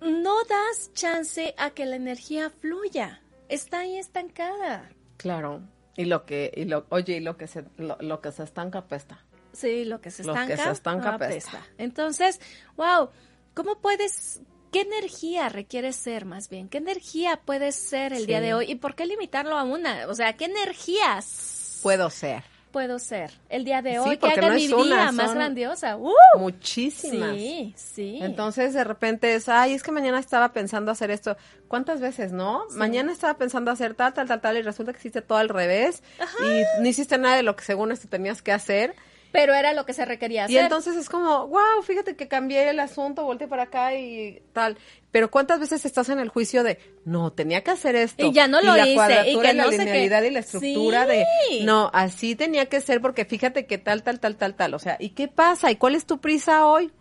Speaker 2: no das chance a que la energía fluya. Está ahí estancada.
Speaker 1: Claro. Y lo que, y lo, oye, y lo que se, lo, lo que se estanca apesta.
Speaker 2: Sí, lo que se
Speaker 1: Lo que
Speaker 2: estanca,
Speaker 1: se estanca apesta.
Speaker 2: apesta. Entonces, wow, ¿cómo puedes, qué energía requieres ser más bien? ¿Qué energía puedes ser el
Speaker 1: Sí.
Speaker 2: día de hoy? ¿Y por qué limitarlo a una? O sea, ¿qué energías
Speaker 1: Puedo ser.
Speaker 2: Puedo ser el día de
Speaker 1: Sí,
Speaker 2: hoy que
Speaker 1: porque
Speaker 2: haga
Speaker 1: no
Speaker 2: mi
Speaker 1: una,
Speaker 2: vida más grandiosa? ¡Uh!
Speaker 1: Muchísimas.
Speaker 2: Sí, sí.
Speaker 1: Entonces de repente es, ay, es que mañana estaba pensando hacer esto. ¿Cuántas veces, no? Mañana estaba pensando hacer tal, tal, tal, tal, y resulta que hiciste todo al revés. Y no hiciste nada de lo que según esto tenías que hacer.
Speaker 2: Pero era lo que se requería hacer.
Speaker 1: Y entonces es como, wow, fíjate que cambié el asunto, volteé para acá y tal. Pero ¿cuántas veces estás en el juicio de, no, tenía que hacer esto?
Speaker 2: Y ya no lo
Speaker 1: la
Speaker 2: hice,
Speaker 1: cuadratura
Speaker 2: y que
Speaker 1: la
Speaker 2: no qué.
Speaker 1: linealidad y la estructura
Speaker 2: Sí.
Speaker 1: de, no, así tenía que ser porque fíjate que tal, tal, tal, tal, tal. O sea, ¿y qué pasa? ¿Y cuál es tu prisa hoy?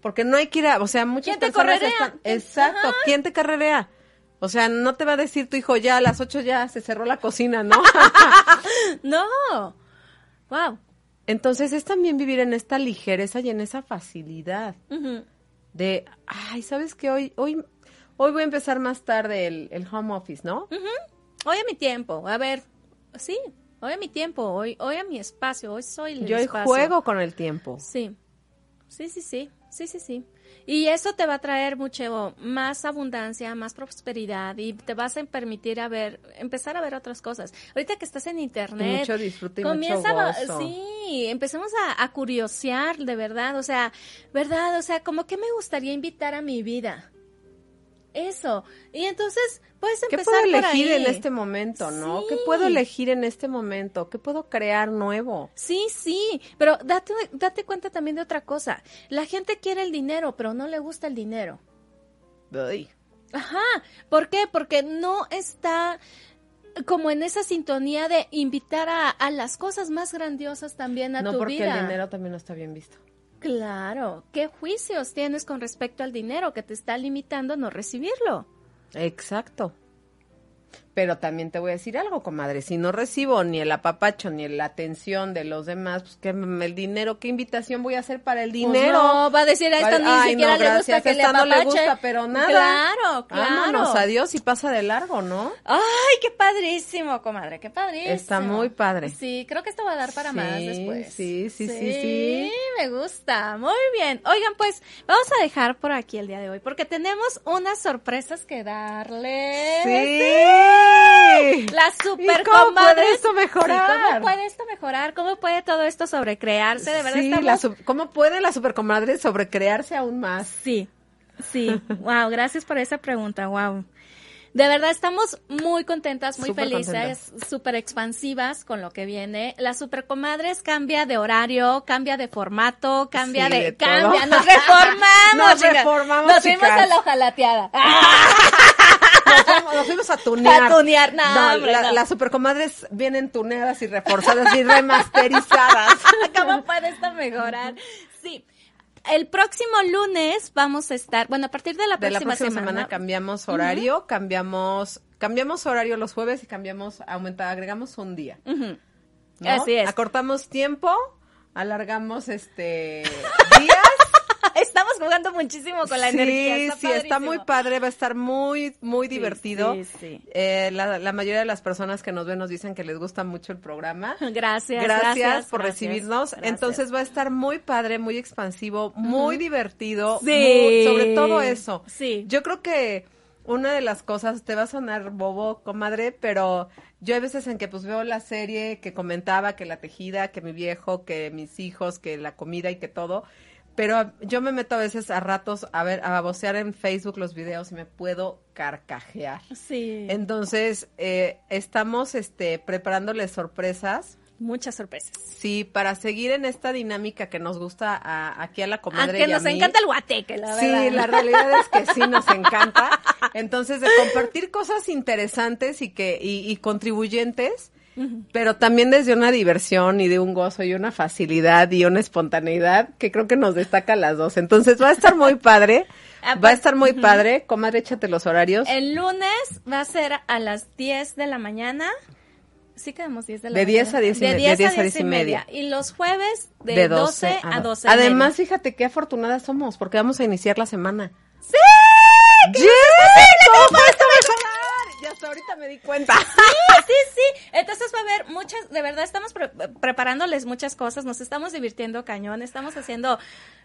Speaker 1: Porque no hay que ir a, o sea, muchas
Speaker 2: ¿Quién te
Speaker 1: personas
Speaker 2: correrea?
Speaker 1: están,
Speaker 2: ¿Quién-
Speaker 1: exacto,
Speaker 2: Ajá.
Speaker 1: ¿quién te carrerea? O sea, no te va a decir tu hijo ya a las ocho ya se cerró la cocina, ¿no?
Speaker 2: No. Wow.
Speaker 1: Entonces es también vivir en esta ligereza y en esa facilidad de, ay, ¿sabes qué? Hoy, hoy, hoy voy a empezar más tarde el, el home office, ¿no?
Speaker 2: Hoy a mi tiempo. A ver, sí, hoy a mi tiempo, hoy, hoy a mi espacio, hoy soy el
Speaker 1: Yo hoy
Speaker 2: espacio.
Speaker 1: juego con el tiempo.
Speaker 2: Sí, sí, sí, sí, sí, sí, sí. Y eso te va a traer mucho más abundancia, más prosperidad y te vas a permitir a ver, empezar a ver otras cosas. Ahorita que estás en internet,
Speaker 1: mucho disfrute y
Speaker 2: comienza
Speaker 1: mucho
Speaker 2: a-
Speaker 1: gozo.
Speaker 2: Sí, empecemos a, a curiosear de verdad, o sea, verdad, o sea, como que me gustaría invitar a mi vida. Eso. Y entonces puedes
Speaker 1: ¿Qué
Speaker 2: empezar
Speaker 1: puedo
Speaker 2: por
Speaker 1: elegir
Speaker 2: ahí.
Speaker 1: en este momento, no? ¿Qué puedo elegir en este momento? ¿Qué puedo crear nuevo?
Speaker 2: Sí, sí, pero date, date cuenta también de otra cosa. La gente quiere el dinero, pero no le gusta el dinero.
Speaker 1: Ay.
Speaker 2: Ajá, ¿por qué? Porque no está como en esa sintonía de invitar a, a las cosas más grandiosas también a
Speaker 1: No,
Speaker 2: tu
Speaker 1: porque
Speaker 2: vida.
Speaker 1: el dinero también no está bien visto.
Speaker 2: Claro, ¿qué juicios tienes con respecto al dinero que te está limitando a no recibirlo?
Speaker 1: Exacto. Pero también te voy a decir algo, comadre. Si no recibo ni el apapacho ni la atención de los demás, pues que el dinero, ¿qué invitación voy a hacer para el
Speaker 2: Pues
Speaker 1: dinero?
Speaker 2: no, va a decir a esta ni
Speaker 1: Ay,
Speaker 2: siquiera
Speaker 1: no,
Speaker 2: le gusta
Speaker 1: gracias,
Speaker 2: que le
Speaker 1: no le gusta, pero nada.
Speaker 2: Claro, claro.
Speaker 1: Vámonos, adiós y pasa de largo, ¿no?
Speaker 2: Ay, qué padrísimo, comadre, qué padrísimo.
Speaker 1: Está muy padre.
Speaker 2: Sí, creo que esto va a dar para
Speaker 1: Sí,
Speaker 2: más después.
Speaker 1: sí, sí, sí, sí.
Speaker 2: me gusta. Muy bien. Oigan, pues vamos a dejar por aquí el día de hoy porque tenemos unas sorpresas que darles.
Speaker 1: Sí.
Speaker 2: Las super
Speaker 1: ¿Y cómo puede esto mejorar?
Speaker 2: Sí, ¿Cómo puede esto mejorar? ¿Cómo puede todo esto sobrecrearse? De verdad
Speaker 1: Sí,
Speaker 2: estamos...
Speaker 1: la ¿cómo puede la supercomadre sobrecrearse aún más?
Speaker 2: Sí, sí. wow, gracias por esa pregunta. Wow. De verdad estamos muy contentas, muy felices, súper expansivas con lo que viene. La Supercomadres cambia de horario, cambia de formato, cambia
Speaker 1: Sí,
Speaker 2: de, cambia, nos reformamos,
Speaker 1: Nos
Speaker 2: chicas.
Speaker 1: reformamos,
Speaker 2: Nos fuimos a la hojalateada.
Speaker 1: Nos fuimos, nos fuimos a tunear.
Speaker 2: A tunear, no,
Speaker 1: la-
Speaker 2: no.
Speaker 1: Las supercomadres vienen tuneadas y reforzadas y remasterizadas.
Speaker 2: ¿Cómo puede esto mejorar? Sí. El próximo lunes vamos a estar, bueno, a partir de la
Speaker 1: De la
Speaker 2: próxima,
Speaker 1: próxima semana, cambiamos horario, cambiamos, cambiamos horario los jueves y cambiamos, aumenta, agregamos un día.
Speaker 2: Así es.
Speaker 1: Acortamos tiempo, alargamos este días.
Speaker 2: Jugando muchísimo con la
Speaker 1: sí,
Speaker 2: energía. Está
Speaker 1: sí, está muy padre, va a estar muy, muy divertido.
Speaker 2: sí, sí.
Speaker 1: Eh, la, la mayoría de las personas que nos ven nos dicen que les gusta mucho el programa.
Speaker 2: Gracias,
Speaker 1: Gracias,
Speaker 2: gracias,
Speaker 1: por
Speaker 2: gracias,
Speaker 1: recibirnos.
Speaker 2: gracias.
Speaker 1: Entonces va a estar muy padre, muy expansivo, muy divertido.
Speaker 2: Sí.
Speaker 1: muy- sobre todo eso.
Speaker 2: Sí.
Speaker 1: Yo creo que una de las cosas, te va a sonar bobo, comadre, pero yo hay veces en que pues veo la serie que comentaba que la tejida, que mi viejo, que mis hijos, que la comida y que todo, pero yo me meto a veces a ratos a ver, a vocear en Facebook los videos y me puedo carcajear.
Speaker 2: Sí.
Speaker 1: Entonces, eh, estamos este, preparándoles sorpresas.
Speaker 2: Muchas sorpresas.
Speaker 1: Sí, para seguir en esta dinámica que nos gusta a- aquí a la comadre. Y a
Speaker 2: nos
Speaker 1: mí.
Speaker 2: encanta el guateque, la verdad.
Speaker 1: Sí, la realidad es que sí nos encanta. Entonces, de compartir cosas interesantes y que y, y contribuyentes, pero también desde una diversión y de un gozo y una facilidad y una espontaneidad que creo que nos destaca a las dos. Entonces, va a estar muy padre.
Speaker 2: Ah,
Speaker 1: Va a
Speaker 2: pues,
Speaker 1: estar muy padre. Comadre, échate los horarios.
Speaker 2: El lunes va a ser a las 10 de la mañana. Sí quedamos 10 de la
Speaker 1: De
Speaker 2: mañana.
Speaker 1: 10 a 10 y de 10 a 10 y media.
Speaker 2: Y los jueves de, 12, a 12. y
Speaker 1: Además, fíjate qué afortunadas somos porque vamos a iniciar la semana.
Speaker 2: ¡Sí!
Speaker 1: ¡Yes! ¿Cómo? Y ahorita me di cuenta.
Speaker 2: sí, sí. Entonces va a haber muchas, de verdad estamos pre- preparándoles muchas cosas, nos estamos divirtiendo cañón, estamos haciendo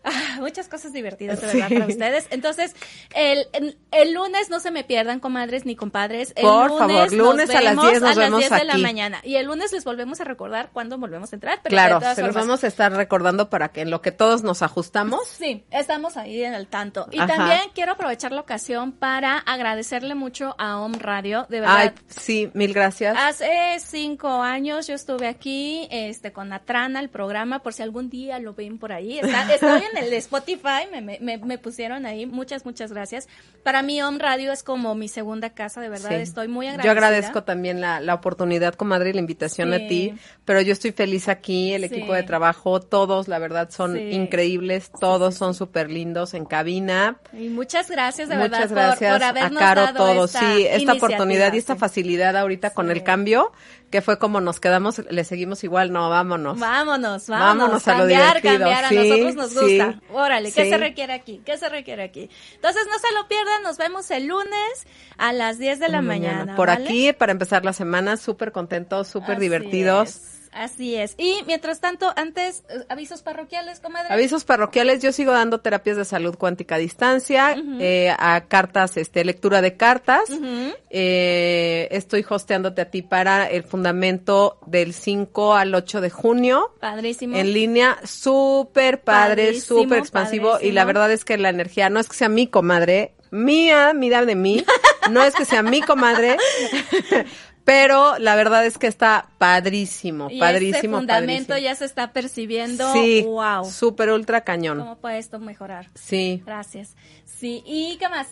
Speaker 2: ah, muchas cosas divertidas de verdad
Speaker 1: Sí.
Speaker 2: para ustedes. Entonces, el, el, el lunes no se me pierdan, comadres ni compadres. El
Speaker 1: Por
Speaker 2: lunes
Speaker 1: favor,
Speaker 2: nos
Speaker 1: lunes a las 10 nos
Speaker 2: a las
Speaker 1: vemos
Speaker 2: 10 de la mañana. Y el lunes les volvemos a recordar cuándo volvemos a entrar. Pero
Speaker 1: claro, se los vamos a estar recordando para que en lo que todos nos ajustamos.
Speaker 2: Sí, estamos ahí en el tanto. Y
Speaker 1: Ajá.
Speaker 2: también quiero aprovechar la ocasión para agradecerle mucho a Home Radio, de verdad.
Speaker 1: Ay, sí, mil gracias.
Speaker 2: Hace cinco años yo estuve aquí este, con Atrana, el programa, por si algún día lo ven por ahí. Está, estoy en el de Spotify, me, me- me, pusieron ahí. Muchas, muchas gracias. Para mí Home Radio es como mi segunda casa, de verdad.
Speaker 1: Sí.
Speaker 2: Estoy muy agradecida.
Speaker 1: Yo agradezco también la, la oportunidad, comadre, y la invitación
Speaker 2: Sí.
Speaker 1: a ti, pero yo estoy feliz aquí, el
Speaker 2: Sí.
Speaker 1: equipo de trabajo, todos, la verdad, son increíbles, todos son súper lindos en cabina.
Speaker 2: Y muchas gracias, de
Speaker 1: Muchas
Speaker 2: verdad, por-
Speaker 1: gracias
Speaker 2: por, habernos
Speaker 1: a Caro,
Speaker 2: dado
Speaker 1: todos,
Speaker 2: esta
Speaker 1: sí, esta oportunidad y esta facilidad ahorita con el cambio, que fue como nos quedamos, le seguimos igual, no, vámonos.
Speaker 2: Vámonos, vámonos,
Speaker 1: Vámonos a lo
Speaker 2: cambiar, cambiar,
Speaker 1: sí,
Speaker 2: a nosotros nos
Speaker 1: sí,
Speaker 2: gusta. Órale, ¿qué
Speaker 1: sí.
Speaker 2: se requiere aquí? ¿Qué se requiere aquí? Entonces no se lo pierdan, nos vemos el lunes a las 10 de la mañana.
Speaker 1: Por
Speaker 2: ¿vale?
Speaker 1: aquí, para empezar la semana, súper contentos, súper divertidos.
Speaker 2: es, Así es. Y mientras tanto, antes, eh, avisos parroquiales, comadre.
Speaker 1: Avisos parroquiales, yo sigo dando terapias de salud cuántica a distancia, eh, a cartas, este, lectura de cartas. Eh, estoy hosteándote a ti para el fundamento del 5 al 8 de junio.
Speaker 2: Padrísimo.
Speaker 1: En línea, súper padre, súper expansivo. Y la verdad es que la energía no es que sea mi comadre, mía, mira de mí, no es que sea mi comadre, pero la verdad es que está padrísimo,
Speaker 2: y
Speaker 1: padrísimo.
Speaker 2: ese fundamento
Speaker 1: padrísimo.
Speaker 2: ya se está percibiendo.
Speaker 1: Sí,
Speaker 2: Wow.
Speaker 1: súper ultra cañón.
Speaker 2: ¿Cómo puede esto mejorar?
Speaker 1: Sí.
Speaker 2: Gracias. Sí, ¿y qué más?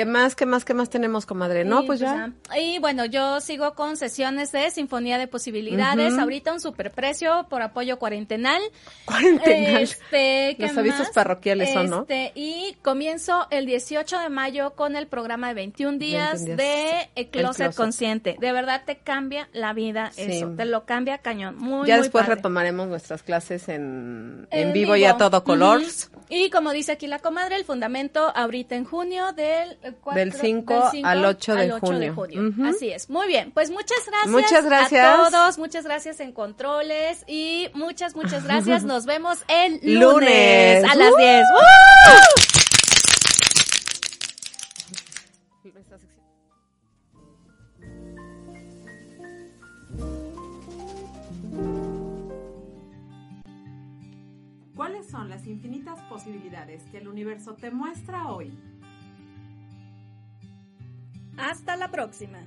Speaker 1: ¿Qué más, qué más, qué más tenemos, comadre? No,
Speaker 2: Y,
Speaker 1: pues ya.
Speaker 2: Y bueno, yo sigo con sesiones de Sinfonía de Posibilidades. Ahorita un superprecio por apoyo cuarentenal.
Speaker 1: Cuarentenal.
Speaker 2: Este, ¿qué
Speaker 1: Los avisos
Speaker 2: más?
Speaker 1: parroquiales son, ¿no?
Speaker 2: Este, y comienzo el 18 de mayo con el programa de 21 días,
Speaker 1: 21 días.
Speaker 2: de
Speaker 1: El
Speaker 2: Closet,
Speaker 1: Closet.
Speaker 2: Consciente. De verdad te cambia la vida
Speaker 1: Sí.
Speaker 2: eso. Te lo cambia cañón. Muy,
Speaker 1: ya
Speaker 2: muy
Speaker 1: después
Speaker 2: padre.
Speaker 1: retomaremos nuestras clases en, en, vivo, y a todo color.
Speaker 2: Y como dice aquí la comadre, el fundamento ahorita en junio del eh, cuatro-
Speaker 1: Del 5
Speaker 2: cinco
Speaker 1: al 8 de junio. Ujú.
Speaker 2: Así es. Muy bien. Pues muchas gracias.
Speaker 1: Muchas gracias.
Speaker 2: A todos. Muchas gracias en controles. Y muchas, muchas gracias. Nos vemos el lunes,
Speaker 1: Lunes.
Speaker 2: a las
Speaker 1: ¡Uh!
Speaker 2: 10.
Speaker 1: ¿Cuáles son las infinitas posibilidades que el universo te muestra hoy?
Speaker 2: Hasta la próxima.